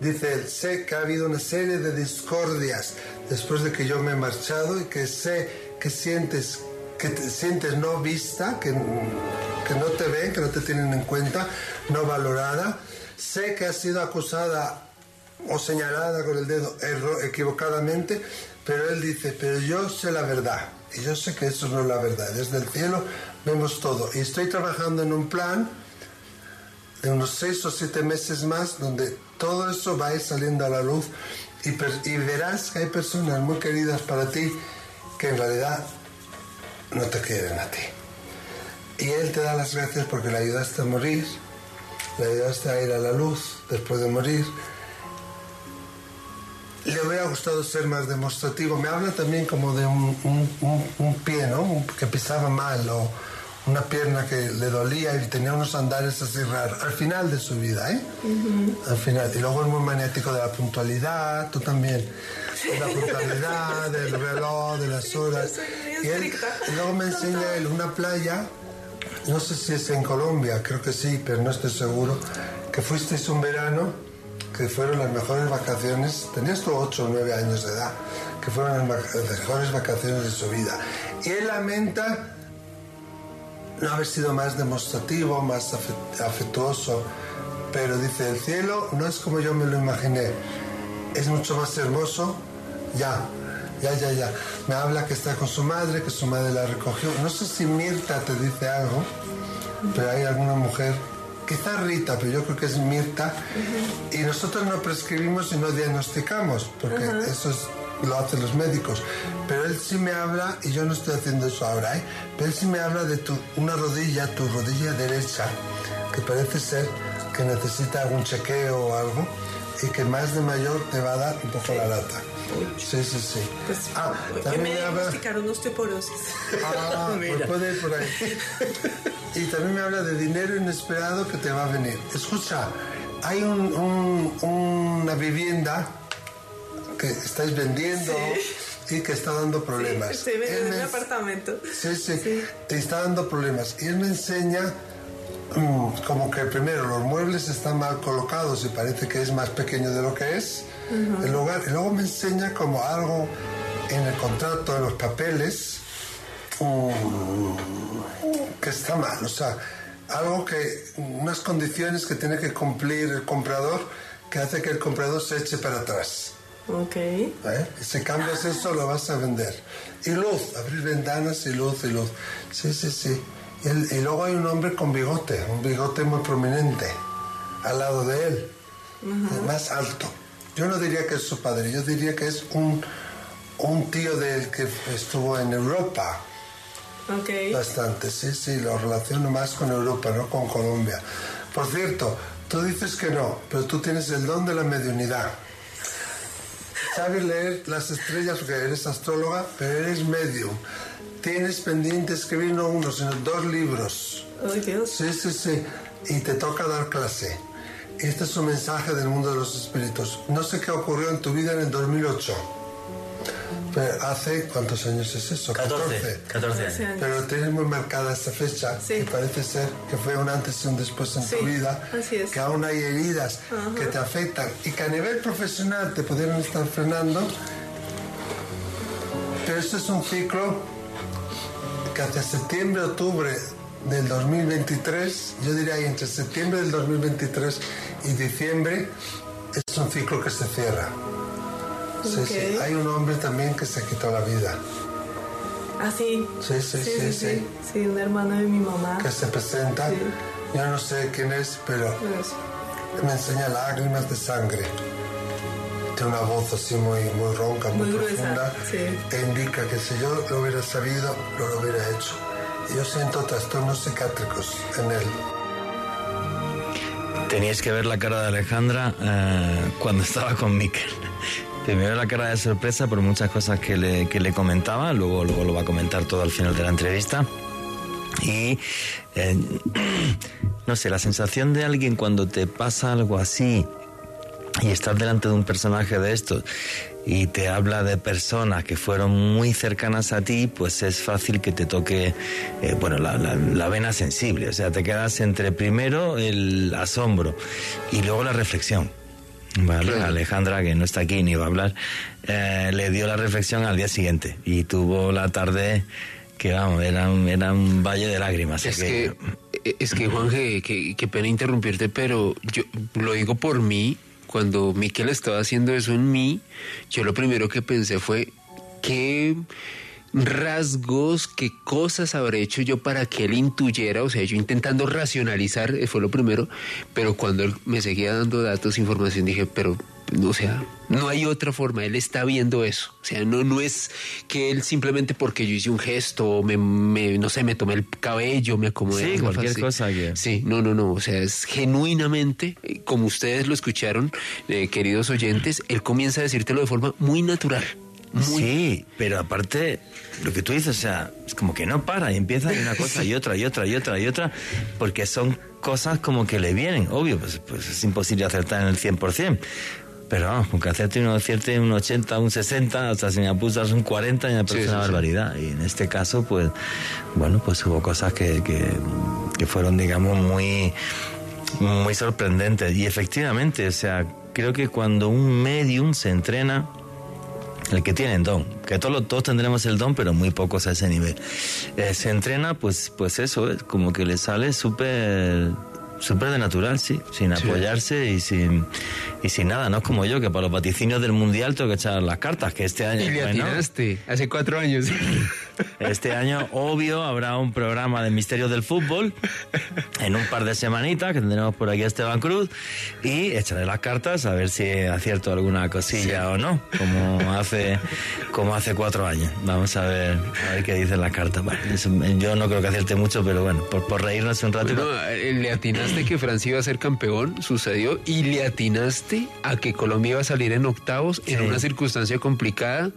dice él, sé que ha habido una serie de discordias después de que yo me he marchado y que sé que sientes que te sientes no vista, que, que no te ven, que no te tienen en cuenta, no valorada. Sé que has sido acusada o señalada con el dedo equivocadamente, pero él dice, pero yo sé la verdad. Y yo sé que eso no es la verdad. Desde el cielo vemos todo. Y estoy trabajando en un plan de unos seis o siete meses más donde todo eso va a ir saliendo a la luz y, y verás que hay personas muy queridas para ti que en realidad no te quieren a ti. Y él te da las gracias porque le ayudaste a morir, le ayudaste a ir a la luz después de morir. Le hubiera gustado ser más demostrativo. Me habla también como de un, un- un- un pie, ¿no? Que pisaba mal o una pierna que le dolía y tenía unos andares así raros. Al final de su vida, ¿eh? Al final. Y luego es muy maniático de la puntualidad, tú también. De la puntualidad, del reloj, de las horas. Y, él- y luego me enseña él una playa, no sé si es en Colombia, creo que sí, pero no estoy seguro, que fuisteis un verano, que fueron las mejores vacaciones, tenías tú 8 o 9 años de edad, que fueron las mejores vacaciones de su vida. Y él lamenta no haber sido más demostrativo, más afe- afectuoso, pero dice, el cielo no es como yo me lo imaginé, es mucho más hermoso, ya, ya, ya, ya. Me habla que está con su madre, que su madre la recogió. No sé si Mirta te dice algo, pero hay alguna mujer, quizá Rita, pero yo creo que es Mirta, y nosotros no prescribimos y no diagnosticamos, porque eso es lo hacen los médicos. Pero él sí me habla, y yo no estoy haciendo eso ahora, ¿eh? pero él sí me habla de tu, una rodilla, tu rodilla derecha, que parece ser que necesita algún chequeo o algo, y que más de mayor te va a dar un poco la lata. Sí, sí, sí. ah, Que también me me habla... diagnosticaron osteoporosis. Ah, pues puede ir por ahí. Y también me habla de dinero inesperado que te va a venir. Escucha, hay un- un- una vivienda que estáis vendiendo y que está dando problemas. Estoy vendiendo Él mi me- apartamento. Sí, sí, te está dando problemas. Y él me enseña como que primero los muebles están mal colocados y parece que es más pequeño de lo que es Ujú. el lugar. Y luego me enseña como algo en el contrato, en los papeles, mm, que está mal. O sea, algo que, unas condiciones que tiene que cumplir el comprador que hace que el comprador se eche para atrás. Ok. ¿eh? Si cambias eso, lo vas a vender. Y luz, abrir ventanas y luz y luz. Sí, sí, sí. Y, luego hay un hombre con bigote, un bigote muy prominente, al lado de él, eh, más alto. Yo no diría que es su padre, yo diría que es un, un tío de él que estuvo en Europa Ok. bastante. Sí, sí, lo relaciono más con Europa, no con Colombia. Por cierto, tú dices que no, pero tú tienes el don de la mediunidad. Sabes leer las estrellas porque eres astróloga, pero eres medium. Tienes pendiente escribir no uno, sino dos libros. Ay, Dios. Sí, sí, sí. Y te toca dar clase. Este es un mensaje del mundo de los espíritus. No sé qué ocurrió en tu vida en el 2008. Pero hace, ¿cuántos años es eso? 14, 14 años. Pero tienes muy marcada esta fecha y parece ser que fue un antes y un después en Sí, tu vida, así es. que aún hay heridas Ajá. que te afectan y que a nivel profesional te pudieran estar frenando. Pero esto es un ciclo que hacia septiembre, octubre del 2023, yo diría entre septiembre del 2023 y diciembre, es un ciclo que se cierra. Sí, sí. Ok. Hay un hombre también que se quitó la vida. Ah, sí. Sí, sí, sí, sí. sí. Sí, un hermano de mi mamá. que se presenta. Yo no sé quién es, pero me enseña lágrimas de sangre. Tiene una voz así muy, muy ronca, muy, Muy gruesa, profunda. sí. Te indica que si yo lo hubiera sabido, no lo hubiera hecho. Yo siento trastornos psiquiátricos en él. Teníais que ver la cara de Alejandra eh, cuando estaba con Miquel. Primero la cara de sorpresa por muchas cosas que le, que le comentaba, luego, luego lo va a comentar todo al final de la entrevista. Y eh, no sé, la sensación de alguien cuando te pasa algo así y estás delante de un personaje de estos y te habla de personas que fueron muy cercanas a ti, pues es fácil que te toque, eh, bueno, la, la- la vena sensible. O sea, te quedas entre primero el asombro y luego la reflexión. Vale, Alejandra, que no está aquí ni va a hablar, eh, le dio la reflexión al día siguiente y tuvo la tarde que, vamos, era un, era un valle de lágrimas. Es aquello. que, es que Juan, que, que- qué pena interrumpirte, pero yo lo digo por mí. Cuando Miquel estaba haciendo eso en mí, yo lo primero que pensé fue qué rasgos, qué cosas habré hecho yo para que él intuyera, o sea, yo intentando racionalizar, eh, fue lo primero, pero cuando él me seguía dando datos, información, dije, pero, o sea, no hay otra forma, él está viendo eso, o sea, no, no es que él simplemente porque yo hice un gesto, me, me- no sé, me tomé el cabello, me acomodé. Sí, cualquier cosa que- Sí, no, no, no, o sea, es genuinamente, como ustedes lo escucharon, eh, queridos oyentes, él comienza a decírtelo de forma muy natural. Sí, pero aparte, lo que tú dices, o sea, es como que no para y empieza una cosa y otra y otra y otra y otra, porque son cosas como que le vienen, obvio, pues, pues es imposible acertar en el 100%. Pero vamos, con que acerte uno acierte un 80, un 60, hasta si me apuntas un 40, ya me parece Sí, una sí, sí. barbaridad. Y en este caso, pues, bueno, pues hubo cosas que, que, que fueron, digamos, muy, muy sorprendentes. Y efectivamente, o sea, creo que cuando un medium se entrena, el que tiene el don, que todos, todos tendremos el don, pero muy pocos a ese nivel. Eh, se entrena, pues, pues eso, es como que le sale súper súper de natural, sí, sin apoyarse y sin y sin nada, no es como yo, que para los vaticinios del mundial tengo que echar las cartas, que este año Y le bueno, atinaste hace cuatro años. este año, obvio, habrá un programa de misterios del fútbol en un par de semanitas que tendremos por aquí a Esteban Cruz y echaré las cartas a ver si acierto alguna cosilla o no, como hace como hace cuatro años. Vamos a ver a ver qué dicen las cartas. Bueno, yo no creo que acierte mucho, pero bueno, por, por reírnos un rato. Bueno, eh, le atinaste que Francia iba a ser campeón, sucedió, y le atinaste a que Colombia iba a salir en octavos en Sí. una circunstancia complicada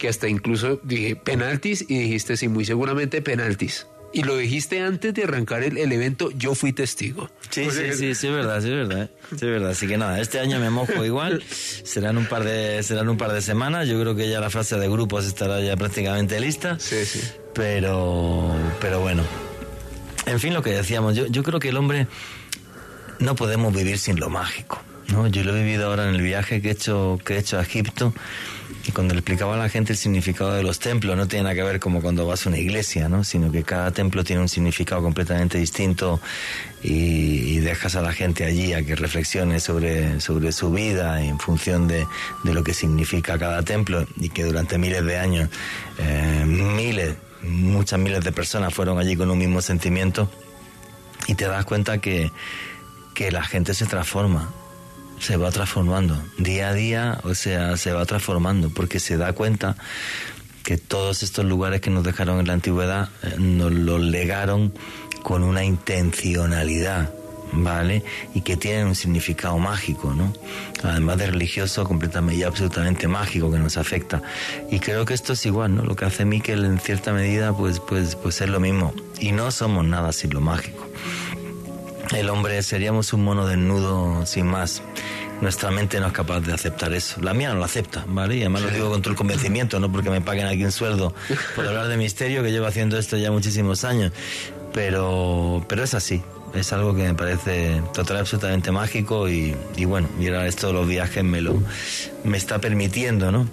que hasta incluso dije penaltis y dijiste sí, muy seguramente penaltis. Y lo dijiste antes de arrancar el, el evento, yo fui testigo. Sí, sí, sí, sí, es verdad, sí, es verdad. Sí, es verdad. Así que nada, este año me mojo igual. Serán un par de, serán un par de semanas. Yo creo que ya la fase de grupos estará ya prácticamente lista. Sí, sí. Pero, pero bueno. En fin, lo que decíamos, yo, yo creo que el hombre no podemos vivir sin lo mágico. ¿No? Yo lo he vivido ahora en el viaje que he hecho, que he hecho a Egipto. Y cuando le explicaba a la gente el significado de los templos, no tiene nada que ver como cuando vas a una iglesia, ¿no? sino que cada templo tiene un significado completamente distinto y, dejas a la gente allí a que reflexione sobre, sobre su vida en función de, de lo que significa cada templo y que durante miles de años, eh, miles, muchas miles de personas fueron allí con un mismo sentimiento y te das cuenta que, que la gente se transforma, se va transformando día a día, o sea, se va transformando porque se da cuenta que todos estos lugares que nos dejaron en la antigüedad eh, nos los legaron con una intencionalidad, ¿vale? Y que tienen un significado mágico, ¿no? Además de religioso, completamente y absolutamente mágico que nos afecta. Y creo que esto es igual, ¿no? Lo que hace Miquel en cierta medida, pues, pues, pues es lo mismo. Y no somos nada sin lo mágico. El hombre seríamos un mono desnudo sin más. Nuestra mente no es capaz de aceptar eso. La mía no lo acepta, ¿vale? Y además lo digo con todo el convencimiento, no porque me paguen aquí un sueldo por hablar de misterio, que llevo haciendo esto ya muchísimos años. Pero, pero es así. Es algo que me parece total absolutamente mágico y, y bueno, y ahora esto de los viajes me lo me está permitiendo, ¿no?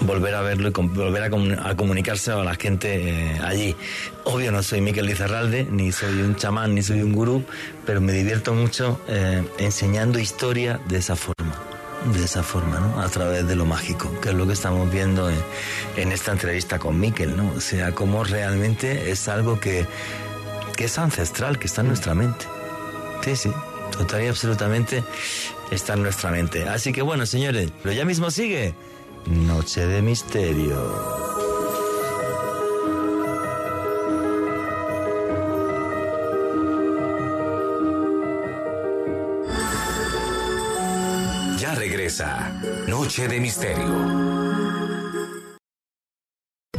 Volver a verlo y volver a, comun- a comunicarse a la gente eh, allí. Obvio no soy Miquel Lizarralde, ni soy un chamán, ni soy un gurú, pero me divierto mucho eh, enseñando historia de esa forma, de esa forma, ¿no? A través de lo mágico, que es lo que estamos viendo en, en esta entrevista con Miquel, ¿no? O sea, cómo realmente es algo que, que es ancestral, que está en nuestra mente. Sí, sí, total y absolutamente está en nuestra mente. Así que bueno, señores, pero ya mismo sigue Noche de Misterio. Ya regresa Noche de Misterio.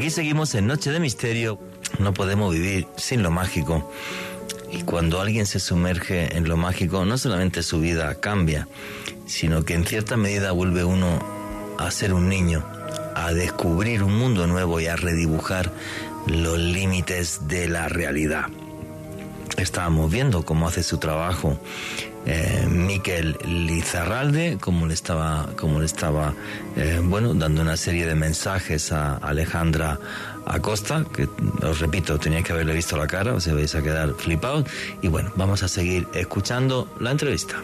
Aquí seguimos en Noche de Misterio. No podemos vivir sin lo mágico. Y cuando alguien se sumerge en lo mágico, no solamente su vida cambia, sino que en cierta medida vuelve uno a ser un niño, a descubrir un mundo nuevo y a redibujar los límites de la realidad. Estábamos viendo cómo hace su trabajo eh, Miquel Lizarralde, cómo le estaba, cómo le estaba eh, bueno, dando una serie de mensajes a Alejandra Acosta, que os repito, teníais que haberle visto la cara, os vais a quedar flipados. Y bueno, vamos a seguir escuchando la entrevista.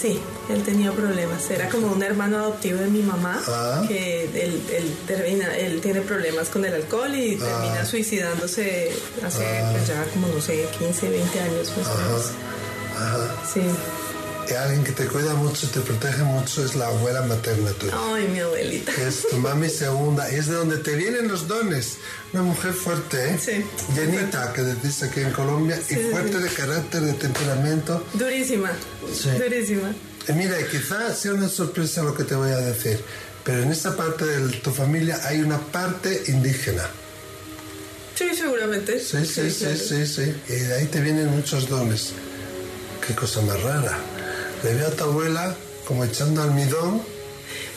Sí, él tenía problemas. Era como un hermano adoptivo de mi mamá, Ah. que él, él termina, él tiene problemas con el alcohol y termina suicidándose hace Ah. pues, ya como, no sé, 15, 20 años más o menos. Ajá. Sí. Y alguien que te cuida mucho, te protege mucho, es la abuela materna tuya. Ay, mi abuelita. Es tu mami segunda, y es de donde te vienen los dones. Una mujer fuerte, ¿eh? Sí. Llenita, que dice aquí en Colombia, Sí, y fuerte sí. de carácter, de temperamento. Durísima. Sí. Durísima. Y mira, quizás sea una sorpresa lo que te voy a decir, pero en esa parte de tu familia hay una parte indígena. Sí, seguramente. Sí, sí, sí, claro. sí, sí. Y de ahí te vienen muchos dones. Qué cosa más rara. Le veo a tu abuela como echando almidón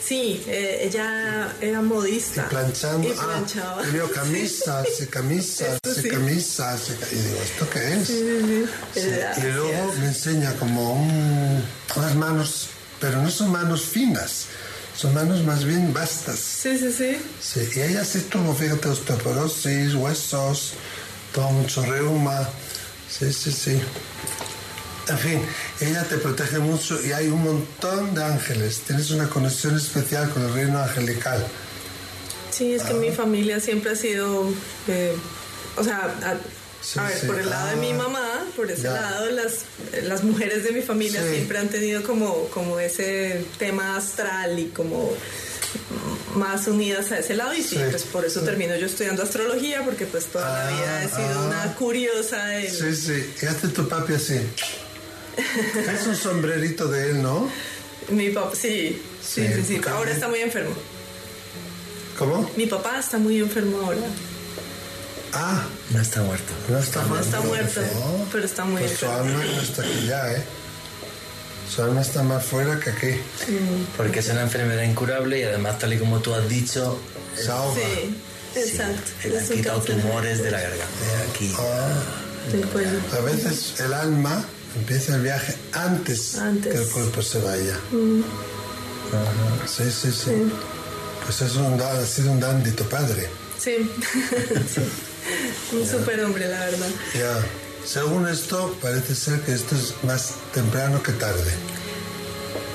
Sí, eh, ella era modista. y planchando. Y Ah, planchaba. y veo camisas y camisas Eso y sí. camisas. Y, digo, ¿esto qué es? Sí, sí, sí. Sí, Era- Y luego me enseña como un- unas manos, pero no son manos finas, son manos más bien vastas. Sí, sí, sí. Sí, y ella sí tuvo, fíjate, osteoporosis, huesos, todo mucho reuma. Sí, sí, sí. En fin, ella te protege mucho y hay un montón de ángeles. Tienes una conexión especial con el reino angelical. Sí, es que mi familia siempre ha sido, eh, o sea, a, Sí, a ver, sí. por el lado de mi Ah, mamá, por ese ya. lado, las, las mujeres de mi familia Sí. siempre han tenido como, como ese tema astral y como más unidas a ese lado y sí, Sí. pues por eso termino yo estudiando astrología porque pues toda la vida he sido ah. una curiosa del... Sí, sí. Y hace tu papi así. Es un sombrerito de él, ¿no? Mi papá, sí, sí, Sí, sí, Ahora está muy enfermo. ¿Cómo? Mi papá está muy enfermo ahora. Ah, No está muerto. no está No muerto. está muerto, No. pero está muy Pues su enfermo. alma no está aquí ya, ¿eh? Su alma está más fuera que aquí. Porque es una enfermedad incurable y además, tal y como tú has dicho, Se ahoga. Sí, exacto. le han quitado tumores de la garganta. de Aquí. del cuello. A veces el alma empieza el viaje antes, Antes. que el cuerpo se vaya. Mm, Sí, sí, sí. Pues es un, ha sido un dandy tu padre. Sí. Sí. Un superhombre, la verdad. Ya. Según esto, parece ser que esto es más temprano que tarde.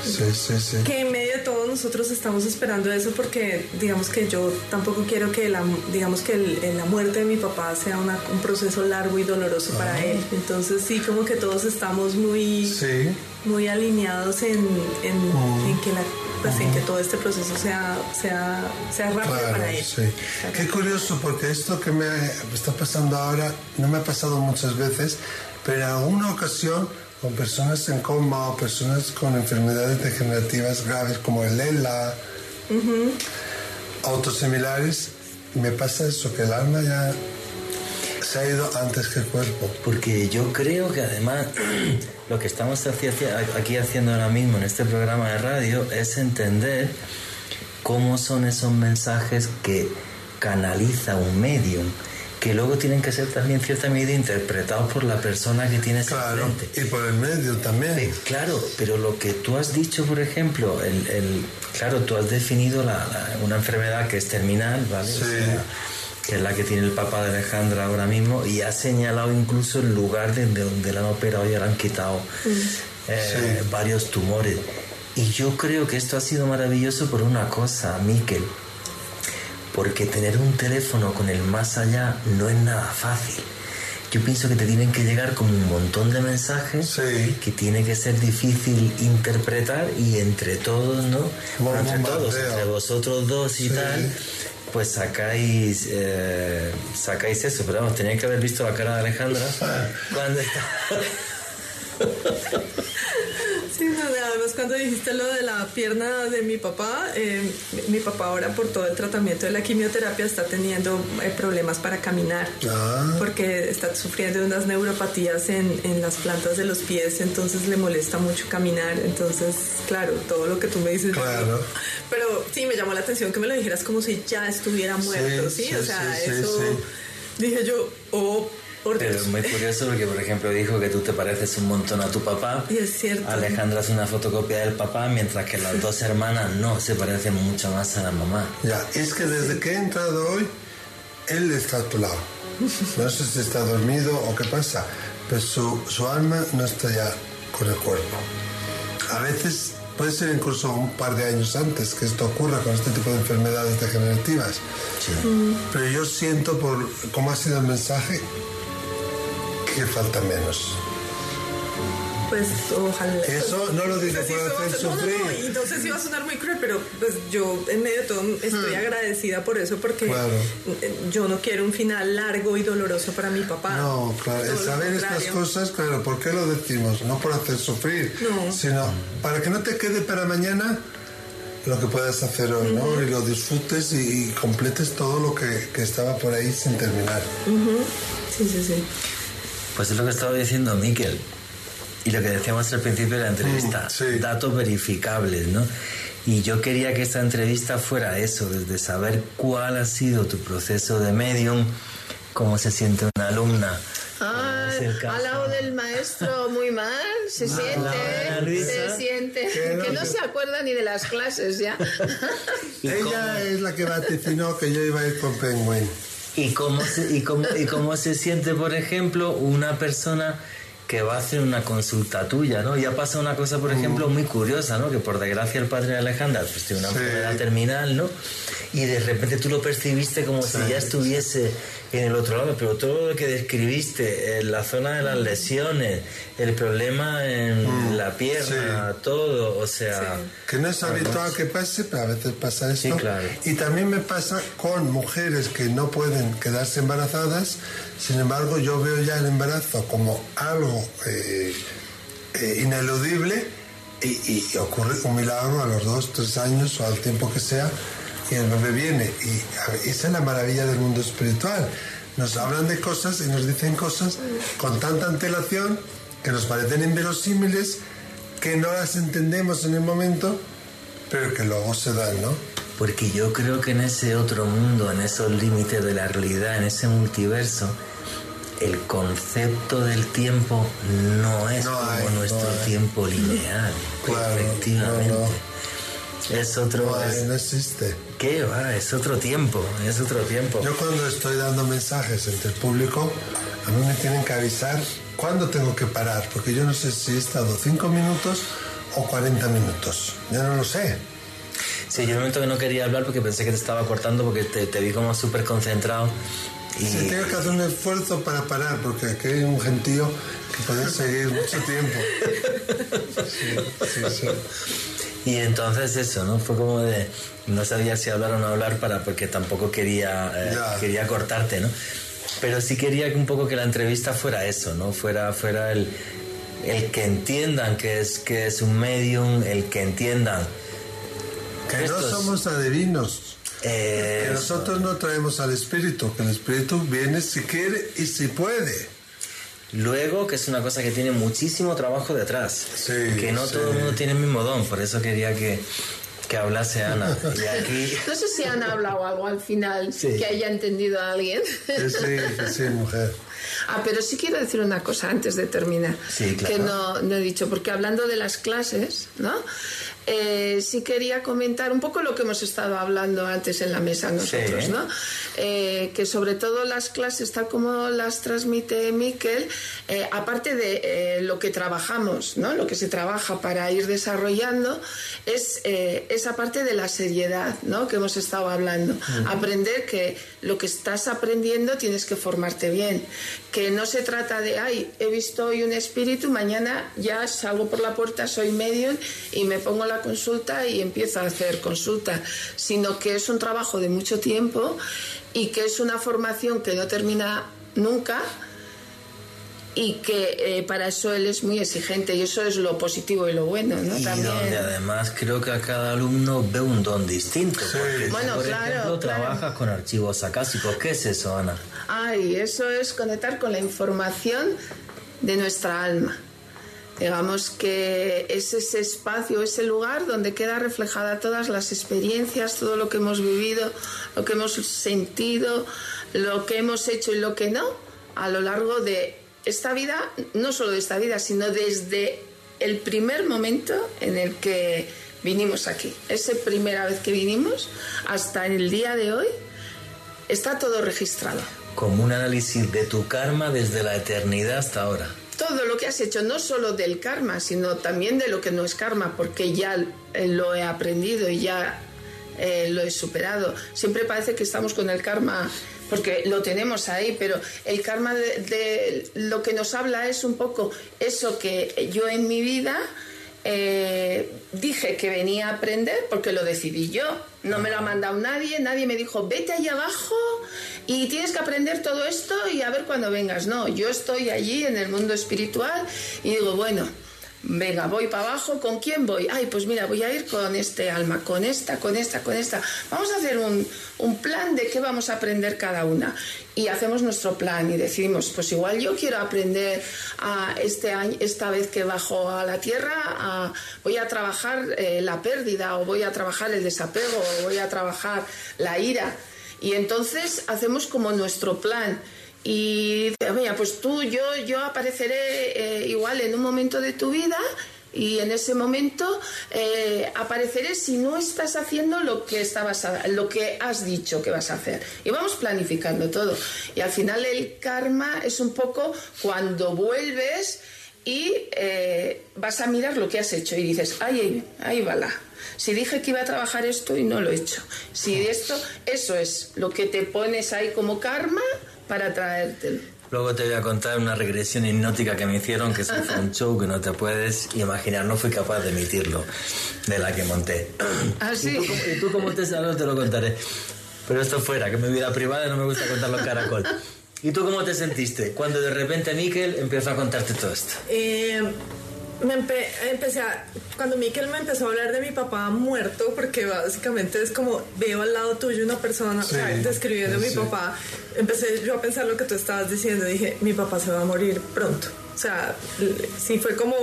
Sí, sí, sí. Que en medio de todo nosotros estamos esperando eso porque digamos que yo tampoco quiero que la, digamos que el- la muerte de mi papá sea una- un proceso largo y doloroso para él. Entonces sí, como que todos estamos muy, Sí. muy alineados en, en, en que la, pues, en que todo este proceso sea, sea, sea rápido Claro, para él. sí. Qué curioso, porque esto que me está pasando ahora no me ha pasado muchas veces, pero en alguna ocasión con personas en coma o personas con enfermedades degenerativas graves como el ELA, autosimilares, me pasa eso, que el alma ya se ha ido antes que el cuerpo. Porque yo creo que además lo que estamos aquí haciendo ahora mismo en este programa de radio es entender cómo son esos mensajes que canaliza un medium, que luego tienen que ser también en cierta medida interpretados por la persona que tienes Claro, enfrente. y por el medio también. Eh, claro, pero lo que tú has dicho, por ejemplo, el, el- claro, tú has definido la- la- una enfermedad que es terminal, ¿vale? O sea, que es la que tiene el Papa de Alejandra ahora mismo, y ha señalado incluso el lugar desde donde la han operado y le han quitado eh, varios tumores. Y yo creo que esto ha sido maravilloso por una cosa, Miquel, porque tener un teléfono con el más allá no es nada fácil. Yo pienso que te tienen que llegar como un montón de mensajes que tiene que ser difícil interpretar y entre todos, ¿no? Bueno, entre todos, entre vosotros dos y tal, pues sacáis eh, sacáis eso. Pero vamos, teníais que haber visto la cara de Alejandra cuando Sí, no, además cuando dijiste lo de la pierna de mi papá, eh, mi papá ahora por todo el tratamiento de la quimioterapia está teniendo eh, problemas para caminar, porque está sufriendo unas neuropatías en, en las plantas de los pies, entonces le molesta mucho caminar, entonces claro, todo lo que tú me dices. Claro. Pero sí, me llamó la atención que me lo dijeras como si ya estuviera muerto, ¿sí? sí, o sea, sí, eso dije yo, oh, por Pero Dios. es muy curioso porque, por ejemplo, dijo que tú te pareces un montón a tu papá. Y es cierto. Alejandra es una fotocopia del papá, mientras que las dos hermanas no se parecen mucho más a la mamá. Ya, es que desde que he entrado hoy, él está a tu lado. No sé si está dormido o qué pasa, pero su, su alma no está ya con el cuerpo. A veces puede ser incluso un par de años antes que esto ocurra con este tipo de enfermedades degenerativas. Pero yo siento por cómo ha sido el mensaje que falta menos. Pues ojalá. Eso no lo digo Pues por a hacer ser- no, no, no, sufrir. y no sé si va a sonar muy cruel, pero pues yo en medio de todo estoy agradecida por eso porque Claro. yo no quiero un final largo y doloroso para mi papá. No, claro, Todo saber estas cosas, claro, ¿por qué lo decimos? No por hacer sufrir, No. sino para que no te quede para mañana lo que puedas hacer hoy, ¿no? Y lo disfrutes y, y completes todo lo que, que estaba por ahí sin terminar. Ujú. Sí, sí, sí. Pues es lo que estaba diciendo Miquel. Y lo que decíamos al principio de la entrevista, datos verificables, ¿no? Y yo quería que esta entrevista fuera eso, desde saber cuál ha sido tu proceso de medium, cómo se siente una alumna. Ah, al lado del maestro muy mal, se siente, risa. se siente, Que no, que no que- se acuerda ni de las clases ya. Ella es la que vaticinó que yo iba a ir con Penguin. ¿Y cómo, se, y, cómo, ¿Y cómo se siente, por ejemplo, una persona que va a hacer una consulta tuya, ¿no? Ya pasa una cosa, por ejemplo, muy curiosa, ¿no? Que por desgracia el padre de Alejandra pues, tiene una Sí. enfermedad terminal, ¿no? Y de repente tú lo percibiste como si ya estuviese en el otro lado, pero todo lo que describiste, en la zona de las lesiones, el problema en la pierna, todo, o sea... Que no es habitual que pase, pero a veces pasa esto. Sí, claro. Y también me pasa con mujeres que no pueden quedarse embarazadas. Sin embargo, yo veo ya el embarazo como algo eh, eh, ineludible y- y ocurre un milagro a los dos, tres años o al tiempo que sea y el bebé viene. Y esa es la maravilla del mundo espiritual. Nos hablan de cosas y nos dicen cosas con tanta antelación que nos parecen inverosímiles, que no las entendemos en el momento, pero que luego se dan, ¿no? Porque yo creo que en ese otro mundo, en esos límites de la realidad, en ese multiverso, el concepto del tiempo no es No como nuestro no tiempo lineal. Claro, efectivamente. Es otro. No, hay, no existe. ¿Qué va? Es otro tiempo. Es otro tiempo. Yo cuando estoy dando mensajes entre el público, a mí me tienen que avisar cuándo tengo que parar, porque yo no sé si he estado 5 minutos o 40 minutos. Ya no lo sé. Sí, yo en un momento que no quería hablar porque pensé que te estaba cortando porque te, te vi como súper concentrado. Y... Sí, tengo que hacer un esfuerzo para parar, porque aquí hay un gentío que puede seguir mucho tiempo. Sí, sí, sí. Y entonces eso, ¿no? Fue como de... No sabía si hablar o no hablar para porque tampoco quería, eh, Ya. quería cortarte, ¿no? Pero sí quería que un poco que la entrevista fuera eso, ¿no? Fuera, fuera el, el que entiendan que es, que es un medium, el que entiendan... Que no estos- somos adivinos. Eh, Que nosotros no traemos al espíritu, que el espíritu viene si quiere y si puede. Luego, que es una cosa que tiene muchísimo trabajo detrás. que no sí. todo el mundo tiene el mismo don, por eso quería que, que hablase Ana. Y aquí... No sé si han hablado algo al final Sí. que haya entendido a alguien. Sí, que sí, mujer. Ah, pero sí quiero decir una cosa antes de terminar. Sí, claro. Que no, no he dicho, porque hablando de las clases, ¿no? Eh, sí quería comentar un poco lo que hemos estado hablando antes en la mesa nosotros, Sí. ¿no? Eh, que sobre todo las clases, tal como las transmite Miquel, eh, aparte de eh, lo que trabajamos, ¿no? Lo que se trabaja para ir desarrollando, es eh, esa parte de la seriedad, ¿no? Que hemos estado hablando. Ujú. Aprender que lo que estás aprendiendo tienes que formarte bien. Que no se trata de, ay, he visto hoy un espíritu, mañana ya salgo por la puerta, soy medium y me pongo la consulta y empiezo a hacer consulta. Sino que es un trabajo de mucho tiempo y que es una formación que no termina nunca y que eh, para eso él es muy exigente y eso es lo positivo y lo bueno, ¿no? Y También. donde además creo que a cada alumno ve un don distinto. porque Bueno, por claro, ejemplo, claro. trabajas con archivos acásicos. ¿Qué es eso, Ana? Ay, eso es conectar con la información de nuestra alma. Digamos que es ese espacio, ese lugar donde queda reflejada todas las experiencias, todo lo que hemos vivido, lo que hemos sentido, lo que hemos hecho y lo que no, a lo largo de esta vida, no solo de esta vida, sino desde el primer momento en el que vinimos aquí. Esa primera vez que vinimos hasta el día de hoy, está todo registrado. Como un análisis de tu karma desde la eternidad hasta ahora. Todo lo que has hecho, no solo del karma, sino también de lo que no es karma, porque ya eh, lo he aprendido y ya eh, lo he superado. Siempre parece que estamos con el karma, porque lo tenemos ahí, pero el karma de, de lo que nos habla es un poco eso que yo en mi vida eh, dije que venía a aprender porque lo decidí yo. No me lo ha mandado nadie, nadie me dijo, vete allá abajo y tienes que aprender todo esto y a ver cuando vengas. No, yo estoy allí en el mundo espiritual y digo, bueno, venga, voy para abajo, ¿con quién voy? Ay, pues mira, voy a ir con este alma, con esta, con esta, con esta. Vamos a hacer un, plan de qué vamos a aprender cada una. Y hacemos nuestro plan y decidimos, pues igual yo quiero aprender a este año, esta vez que bajo a la tierra, voy a trabajar eh, la pérdida o voy a trabajar el desapego o voy a trabajar la ira. Y entonces hacemos como nuestro plan. Y dice, mira, pues tú, yo, yo apareceré eh, igual en un momento de tu vida y en ese momento eh, apareceré si no estás haciendo lo que estabas a- lo que has dicho que vas a hacer y vamos planificando todo. Y al final el karma es un poco cuando vuelves y eh, vas a mirar lo que has hecho y dices ay ahí va la si dije que iba a trabajar esto y no lo he hecho. Si esto eso es lo que te pones ahí como karma para traértelo Luego te voy a contar una regresión hipnótica que me hicieron, que eso fue un show que no te puedes imaginar, no fui capaz de emitirlo, de la que monté. ¿Ah, ¿Y sí? tú, y tú cómo te sabes? Te lo contaré. Pero esto fuera, que mi vida privada no me gusta contarlo en caracol. ¿Y tú cómo te sentiste cuando de repente Miquel empezó a contarte todo esto? Eh, me empe- empecé a, cuando Miquel me empezó a hablar de mi papá muerto, porque básicamente es como veo al lado tuyo una persona Sí, describiendo a mi papá, empecé yo a pensar lo que tú estabas diciendo, dije, mi papá se va a morir pronto. O sea, sí fue como,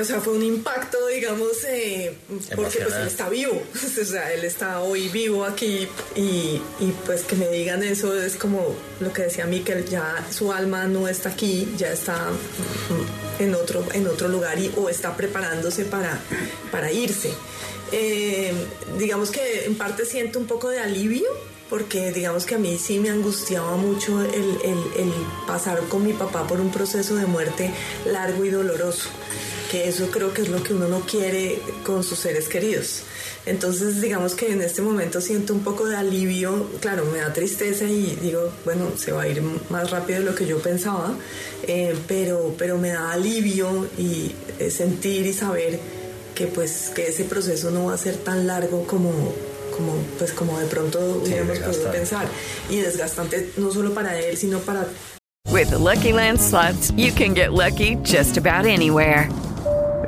o sea, fue un impacto, digamos, eh, porque pues él está vivo, o sea, él está hoy vivo aquí y, y, pues que me digan eso es como lo que decía Miquel, ya su alma no está aquí, ya está mm, en otro, en otro lugar y, o está preparándose para, para irse. Eh, digamos que en parte siento un poco de alivio porque digamos que a mí sí me angustiaba mucho el, el- el pasar con mi papá por un proceso de muerte largo y doloroso, que eso creo que es lo que uno no quiere con sus seres queridos. Entonces digamos que en este momento siento un poco de alivio, claro, me da tristeza y digo, bueno, se va a ir más rápido de lo que yo pensaba, eh, pero, pero me da alivio y eh, sentir y saber que pues que ese proceso no va a ser tan largo como como pues como de pronto hubiéramos podido desgastante. pensar y desgastante no solo para él sino para With the Lucky Land slots, you can get lucky just about anywhere.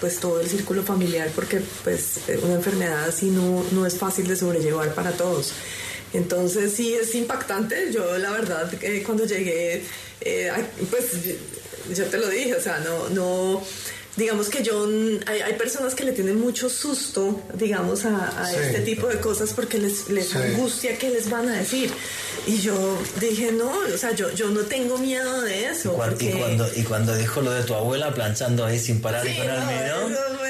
Pues todo el círculo familiar porque pues eh, una enfermedad así no, no es fácil de sobrellevar para todos. Entonces sí es impactante. Yo la verdad eh, cuando llegué, eh, pues yo te lo dije, o sea, no, no, digamos que yo, mm, hay, hay personas que le tienen mucho susto, digamos, a, a Sí. este tipo de cosas porque les, les Sí. angustia qué les van a decir. Y yo dije, no, o sea, yo, yo no tengo miedo de eso. Cuan- porque- y, cuando, y cuando dijo lo de tu abuela planchando ahí sin parar y Sí, con el no,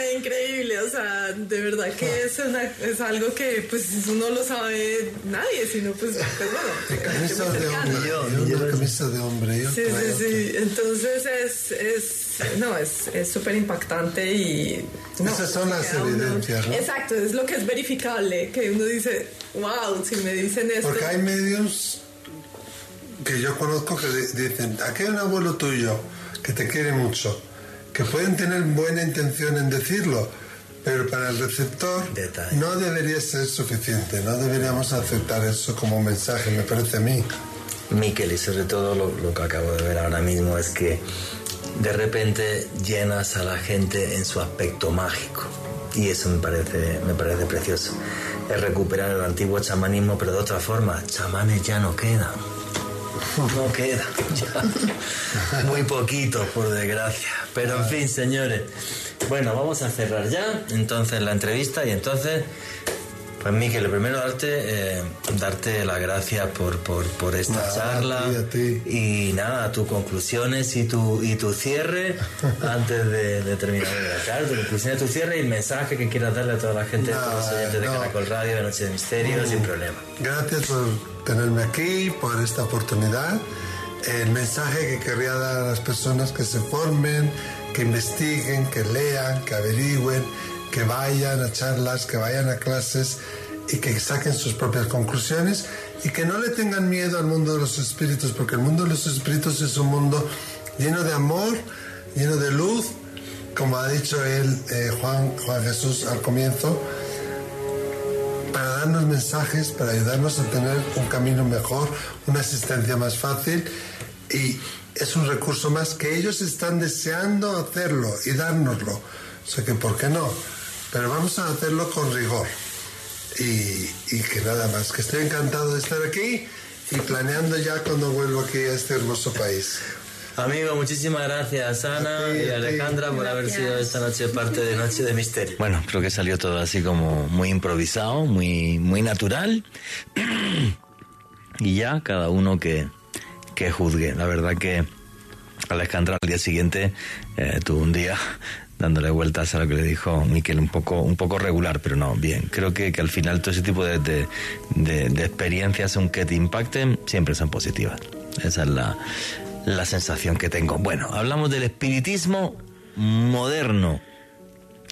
sea, de verdad que es, una- es algo que pues no lo sabe nadie, sino pues, pues bueno, de hombre. cercana. Yo una camisa de hombre. Yo Sí, sí, sí, entonces es, es no, es es súper impactante y... no, Esas son las queda uno- evidencias, ¿no? Exacto, es lo que es verificable, que uno dice, wow, si me dicen esto... Porque hay medios que yo conozco que di- dicen, aquí hay un abuelo tuyo que te quiere mucho, que pueden tener buena intención en decirlo, pero para el receptor no debería ser suficiente, no deberíamos aceptar eso como un mensaje, me parece a mí. Miquel, y sobre todo lo, lo que acabo de ver ahora mismo es que de repente llenas a la gente en su aspecto mágico. Y eso me parece, me parece precioso. Es recuperar el antiguo chamanismo, pero de otra forma. Chamanes ya no quedan. No quedan. ya. Muy poquitos, por desgracia. Pero en fin, señores. Bueno, vamos a cerrar ya entonces la entrevista y entonces pues Miquel, lo primero darte, eh, darte las gracias por, por, por esta Nada, charla a ti, a y nada, tus conclusiones y tu, y tu cierre antes de, de terminar de grabar, tu conclusión y tu cierre y el mensaje que quieras darle a toda la gente, a todos los oyentes de no. Caracol Radio, de Noche de Misterio, Mm. sin problema. Gracias por tenerme aquí, por esta oportunidad. El mensaje que querría dar a las personas que se formen, que investiguen, que lean, que averigüen, que vayan a charlas, que vayan a clases y que saquen sus propias conclusiones y que no le tengan miedo al mundo de los espíritus, porque el mundo de los espíritus es un mundo lleno de amor, lleno de luz, como ha dicho él, eh, Juan, Juan Jesús al comienzo, para darnos mensajes, para ayudarnos a tener un camino mejor, una asistencia más fácil y es un recurso más que ellos están deseando hacerlo y dárnoslo. O sea que, ¿por qué no? Pero vamos a hacerlo con rigor. Y, y que nada más, que estoy encantado de estar aquí y planeando ya cuando vuelvo aquí a este hermoso país. Amigo, muchísimas gracias Ana A ti, y. Alejandra por haber sido esta noche parte de Noche de Misterio. Bueno, creo que salió todo así como muy improvisado, muy, muy natural. y ya cada uno que, que juzgue. La verdad que Alejandra al día siguiente eh, tuvo un día dándole vueltas a lo que le dijo Miquel, un poco, un poco regular, pero no, bien. Creo que, que al final todo ese tipo de, de, de- experiencias, aunque te impacten, siempre son positivas. Esa es la, la sensación que tengo. Bueno, hablamos del espiritismo moderno.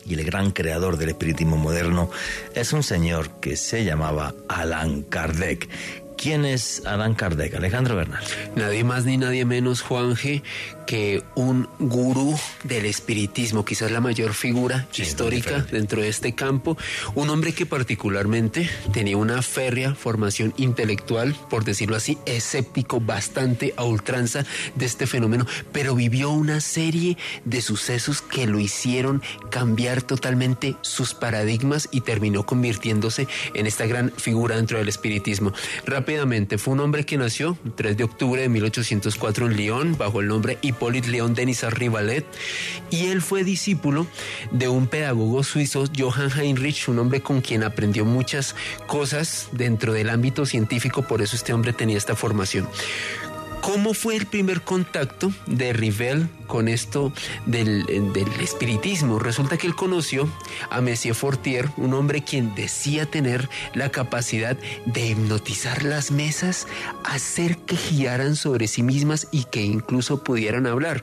y el gran creador del espiritismo moderno es un señor que se llamaba Alan Kardec. ¿Quién es Alan Kardec? Alejandro Bernal. Nadie más ni nadie menos, Juan G., que un gurú del espiritismo, quizás la mayor figura histórica dentro de este campo, un hombre que particularmente tenía una férrea formación intelectual, por decirlo así, escéptico bastante a ultranza de este fenómeno, pero vivió una serie de sucesos que lo hicieron cambiar totalmente sus paradigmas y terminó convirtiéndose en esta gran figura dentro del espiritismo. Fue un hombre que nació el 3 de octubre de 1804 en Lyon bajo el nombre Hippolyte León Denis Rivalet y él fue discípulo de un pedagogo suizo, Johann Heinrich, un hombre con quien aprendió muchas cosas dentro del ámbito científico, por eso este hombre tenía esta formación. ¿Cómo fue el primer contacto de Rivel con esto del, del, espiritismo? Resulta que él conoció a Monsieur Fortier, un hombre quien decía tener la capacidad de hipnotizar las mesas, hacer que giraran sobre sí mismas y que incluso pudieran hablar.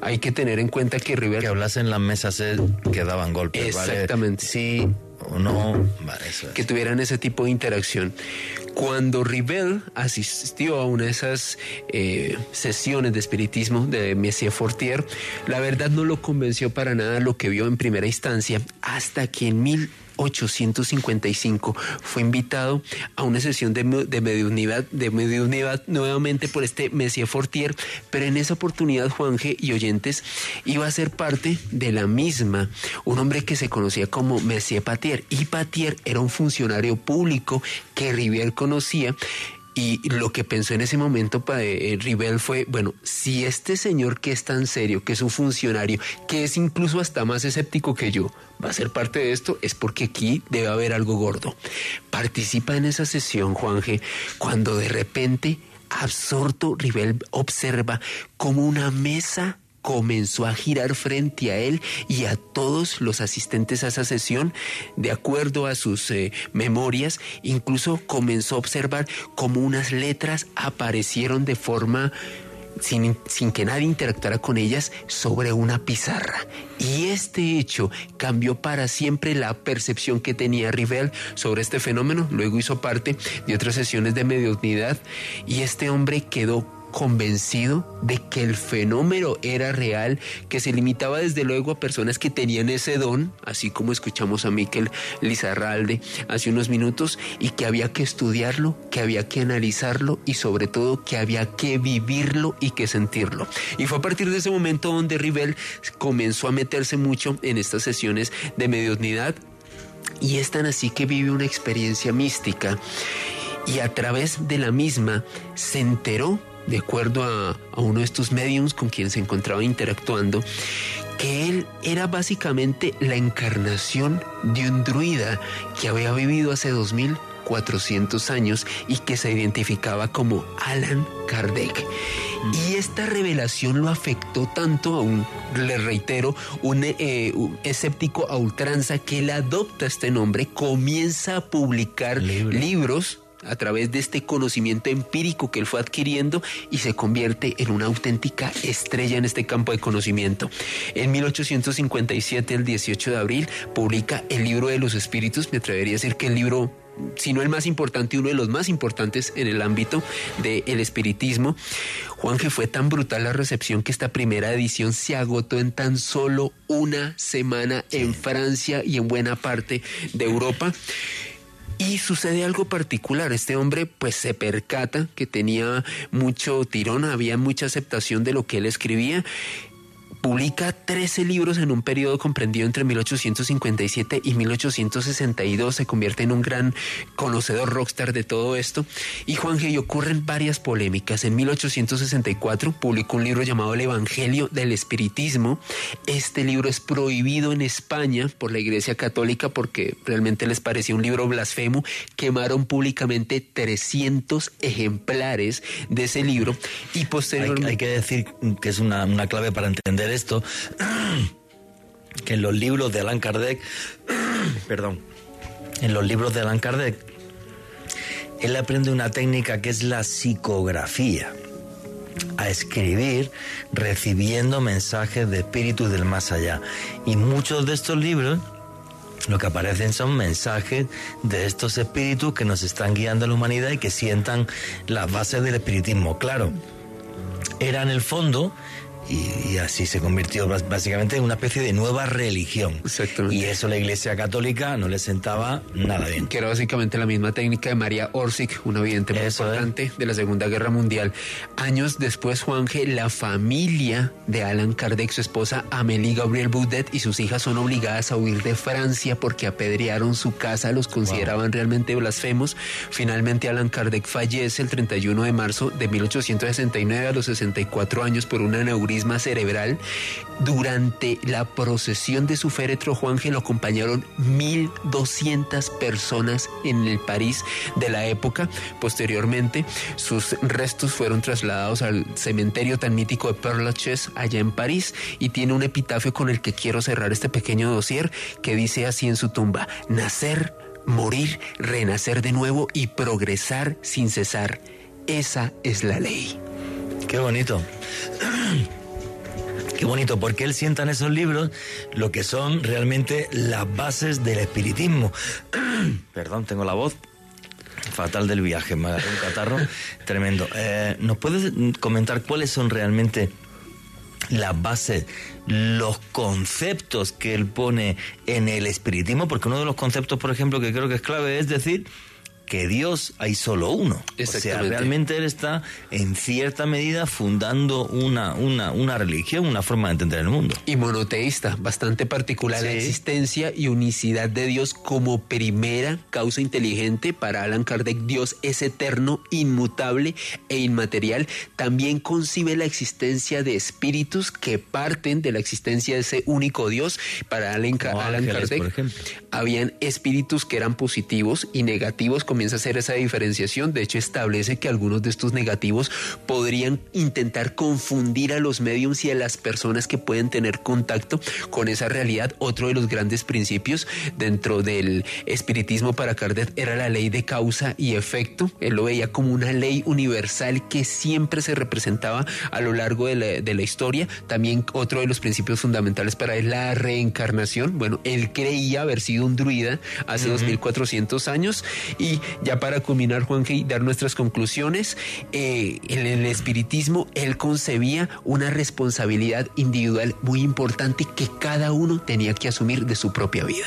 Hay que tener en cuenta que Rivel... Que hablasen las mesas eh, que daban golpes. Exactamente. ¿vale? Sí o no, vale, eso es. que tuvieran ese tipo de interacción. Cuando Rivel asistió a una de esas eh, sesiones de espiritismo de Messier Fortier, la verdad no lo convenció para nada lo que vio en primera instancia, hasta que en 1855 fue invitado a una sesión de, de mediunidad, de mediunidad nuevamente por este Messier Fortier, pero en esa oportunidad Juan G. y oyentes iba a ser parte de la misma, un hombre que se conocía como Messier Patier, y Patier era un funcionario público que Rivière conocía y lo que pensó en ese momento para eh, Rivel fue, bueno, si este señor que es tan serio, que es un funcionario, que es incluso hasta más escéptico que yo, va a ser parte de esto, es porque aquí debe haber algo gordo. Participa en esa sesión, Juanje, cuando de repente, absorto, Rivel observa como una mesa comenzó a girar frente a él y a todos los asistentes a esa sesión, de acuerdo a sus eh, memorias, incluso comenzó a observar cómo unas letras aparecieron de forma sin, sin, que nadie interactuara con ellas sobre una pizarra. Y este hecho cambió para siempre la percepción que tenía Rivel sobre este fenómeno. Luego hizo parte de otras sesiones de mediunidad y este hombre quedó convencido de que el fenómeno era real, que se limitaba desde luego a personas que tenían ese don, así como escuchamos a Miquel Lizarralde hace unos minutos, y que había que estudiarlo, que había que analizarlo y sobre todo que había que vivirlo y que sentirlo. Y fue a partir de ese momento donde Rivel comenzó a meterse mucho en estas sesiones de mediunidad y es tan así que vive una experiencia mística y a través de la misma se enteró de acuerdo a, a, uno de estos mediums con quien se encontraba interactuando, que él era básicamente la encarnación de un druida que había vivido hace 2400 años y que se identificaba como Alan Kardec. Y esta revelación lo afectó tanto a un, le reitero, un, eh, un escéptico a ultranza que él adopta este nombre, comienza a publicar Libro. libros a través de este conocimiento empírico que él fue adquiriendo y se convierte en una auténtica estrella en este campo de conocimiento. En 1857, el 18 de abril, publica el libro de los espíritus, me atrevería a decir que el libro si no el más importante, uno de los más importantes en el ámbito del espiritismo. Juan que fue tan brutal la recepción que esta primera edición se agotó en tan solo una semana en Francia y en buena parte de Europa. Y sucede algo particular. Este hombre pues se percata que tenía mucho tirón, había mucha aceptación de lo que él escribía. Publica 13 libros en un periodo comprendido entre 1857 y 1862. Se convierte en un gran conocedor rockstar de todo esto. Y Juan G. ocurren varias polémicas. En 1864 publicó un libro llamado El Evangelio del Espiritismo. Este libro es prohibido en España por la Iglesia Católica porque realmente les parecía un libro blasfemo. Quemaron públicamente 300 ejemplares de ese libro. Y posteriormente. Hay, hay que decir que es una, una clave para entender esto, que en los libros de Allan Kardec, perdón, en los libros de Allan Kardec, él aprende una técnica que es la psicografía. a escribir recibiendo mensajes de espíritus del más allá. Y muchos de estos libros lo que aparecen son mensajes de estos espíritus que nos están guiando a la humanidad y que sientan las bases del espiritismo. Claro, era en el fondo y, y, así se convirtió básicamente en una especie de nueva religión. Exactamente. Y eso la Iglesia Católica no le sentaba nada bien. Que era básicamente la misma técnica de María Orsic, una vidente muy Eso, importante de la Segunda Guerra Mundial. Años después, Juanje, la familia de Alan Kardec, su esposa Amélie Gabriel Boudet y sus hijas son obligadas a huir de Francia porque apedrearon su casa, los consideraban realmente blasfemos. Finalmente, Alan Kardec fallece el 31 de marzo de 1869 a los 64 años por una cerebral. Durante la procesión de su féretro, Juanje lo acompañaron 1.200 personas en el París de la época. Posteriormente, sus restos fueron trasladados al cementerio tan mítico de Père allá en París, y tiene un epitafio con el que quiero cerrar este pequeño dossier que dice así en su tumba: Nacer, morir, renacer de nuevo y progresar sin cesar. Esa es la ley. Qué bonito. Qué bonito, porque él sienta en esos libros lo que son realmente las bases del espiritismo. Perdón, tengo la voz fatal del viaje, me agarré un catarro tremendo. Eh, ¿Nos puedes comentar cuáles son realmente las bases, los conceptos que él pone en el espiritismo? Porque uno de los conceptos, por ejemplo, que creo que es clave es decir que Dios hay solo uno. O sea, realmente él está en cierta medida fundando una, una, una religión, una forma de entender el mundo. Y monoteísta, bastante particular, la existencia y unicidad de Dios como primera causa inteligente para Alan Kardec. Dios es eterno, inmutable e inmaterial. También concibe la existencia de espíritus que parten de la existencia de ese único Dios. Para Alan, Como Alan ángeles, Kardec, por ejemplo. habían espíritus que eran positivos y negativos. Comienza a hacer esa diferenciación. De hecho, establece que algunos de estos negativos podrían intentar confundir a los mediums y a las personas que pueden tener contacto con esa realidad. Otro de los grandes principios dentro del espiritismo para Kardec era la ley de causa y efecto. Él lo veía como una ley universal que siempre se representaba a lo largo de la, de la historia. También otro de los principios fundamentales para él, la reencarnación. Bueno, él creía haber sido un druida hace Ujú. 2400 años. Y ya para culminar, Juanje, y dar nuestras conclusiones, eh, en el espiritismo él concebía una responsabilidad individual muy importante que cada uno tenía que asumir de su propia vida.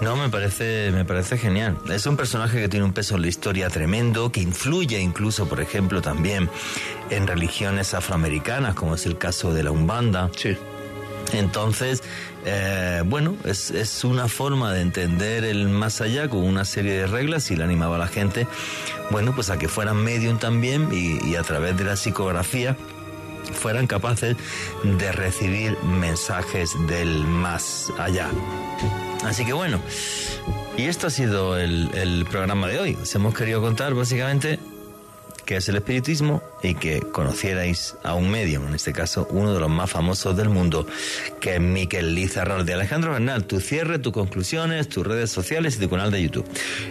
No, me parece, me parece genial. Es un personaje que tiene un peso en la historia tremendo, que influye incluso, por ejemplo, también en religiones afroamericanas, como es el caso de la Umbanda. Sí. Entonces, eh, bueno, es, es una forma de entender el más allá con una serie de reglas y le animaba a la gente, bueno, pues a que fueran medium también y, a través de la psicografía fueran capaces de recibir mensajes del más allá. Así que bueno, y esto ha sido el, el programa de hoy. Os hemos querido contar básicamente qué es el espiritismo y que conocierais a un medium, en este caso uno de los más famosos del mundo, que es Miquel Lizarralde. Alejandro Bernal, tu cierre, tus conclusiones, tus redes sociales y tu canal de YouTube.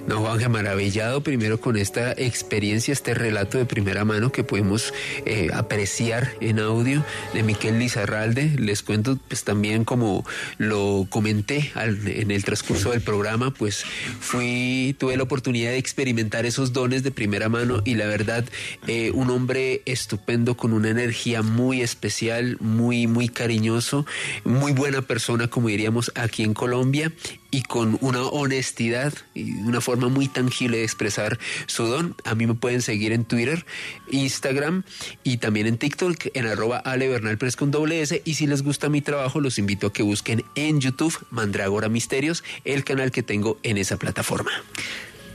No, Juanje, maravillado primero con esta experiencia, este relato de primera mano que podemos eh, apreciar en audio de Miquel Lizarralde. Les cuento, pues también como lo comenté al- en el transcurso del programa, pues fui, tuve la oportunidad de experimentar esos dones de primera mano y la verdad, eh, un hombre estupendo con una energía muy especial, muy, muy cariñoso, muy buena persona, como diríamos aquí en Colombia, y con una honestidad y una forma muy tangible de expresar su don. A mí me pueden seguir en Twitter, Instagram y también en TikTok en arroba Ale Bernal Pérez con doble S. Y si les gusta mi trabajo, los invito a que busquen en YouTube Mandrágora Misterios, el canal que tengo en esa plataforma.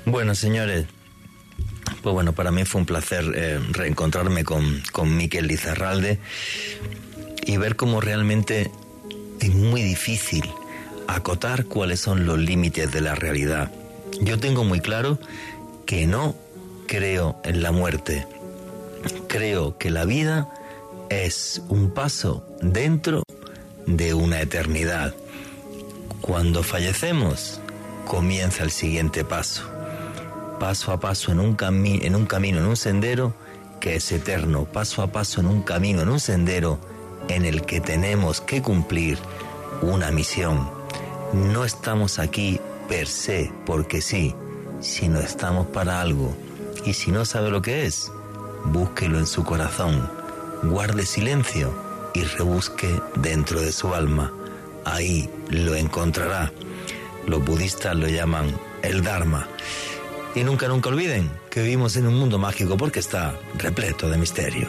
Bueno, señores, pues bueno, para mí fue un placer eh, reencontrarme con, con Miquel Lizarralde y ver cómo realmente es muy difícil acotar cuáles son los límites de la realidad. Yo tengo muy claro que no creo en la muerte. Creo que la vida es un paso dentro de una eternidad. Cuando fallecemos, comienza el siguiente paso. Paso a paso en un, en un camino, en un sendero que es eterno, paso a paso en un camino, en un sendero en el que tenemos que cumplir una misión. No estamos aquí per se, porque sí, sino estamos para algo. Y si no sabe lo que es, búsquelo en su corazón, guarde silencio y rebusque dentro de su alma. Ahí lo encontrará. Los budistas lo llaman el Dharma. Y nunca, nunca olviden que vivimos en un mundo mágico porque está repleto de misterio.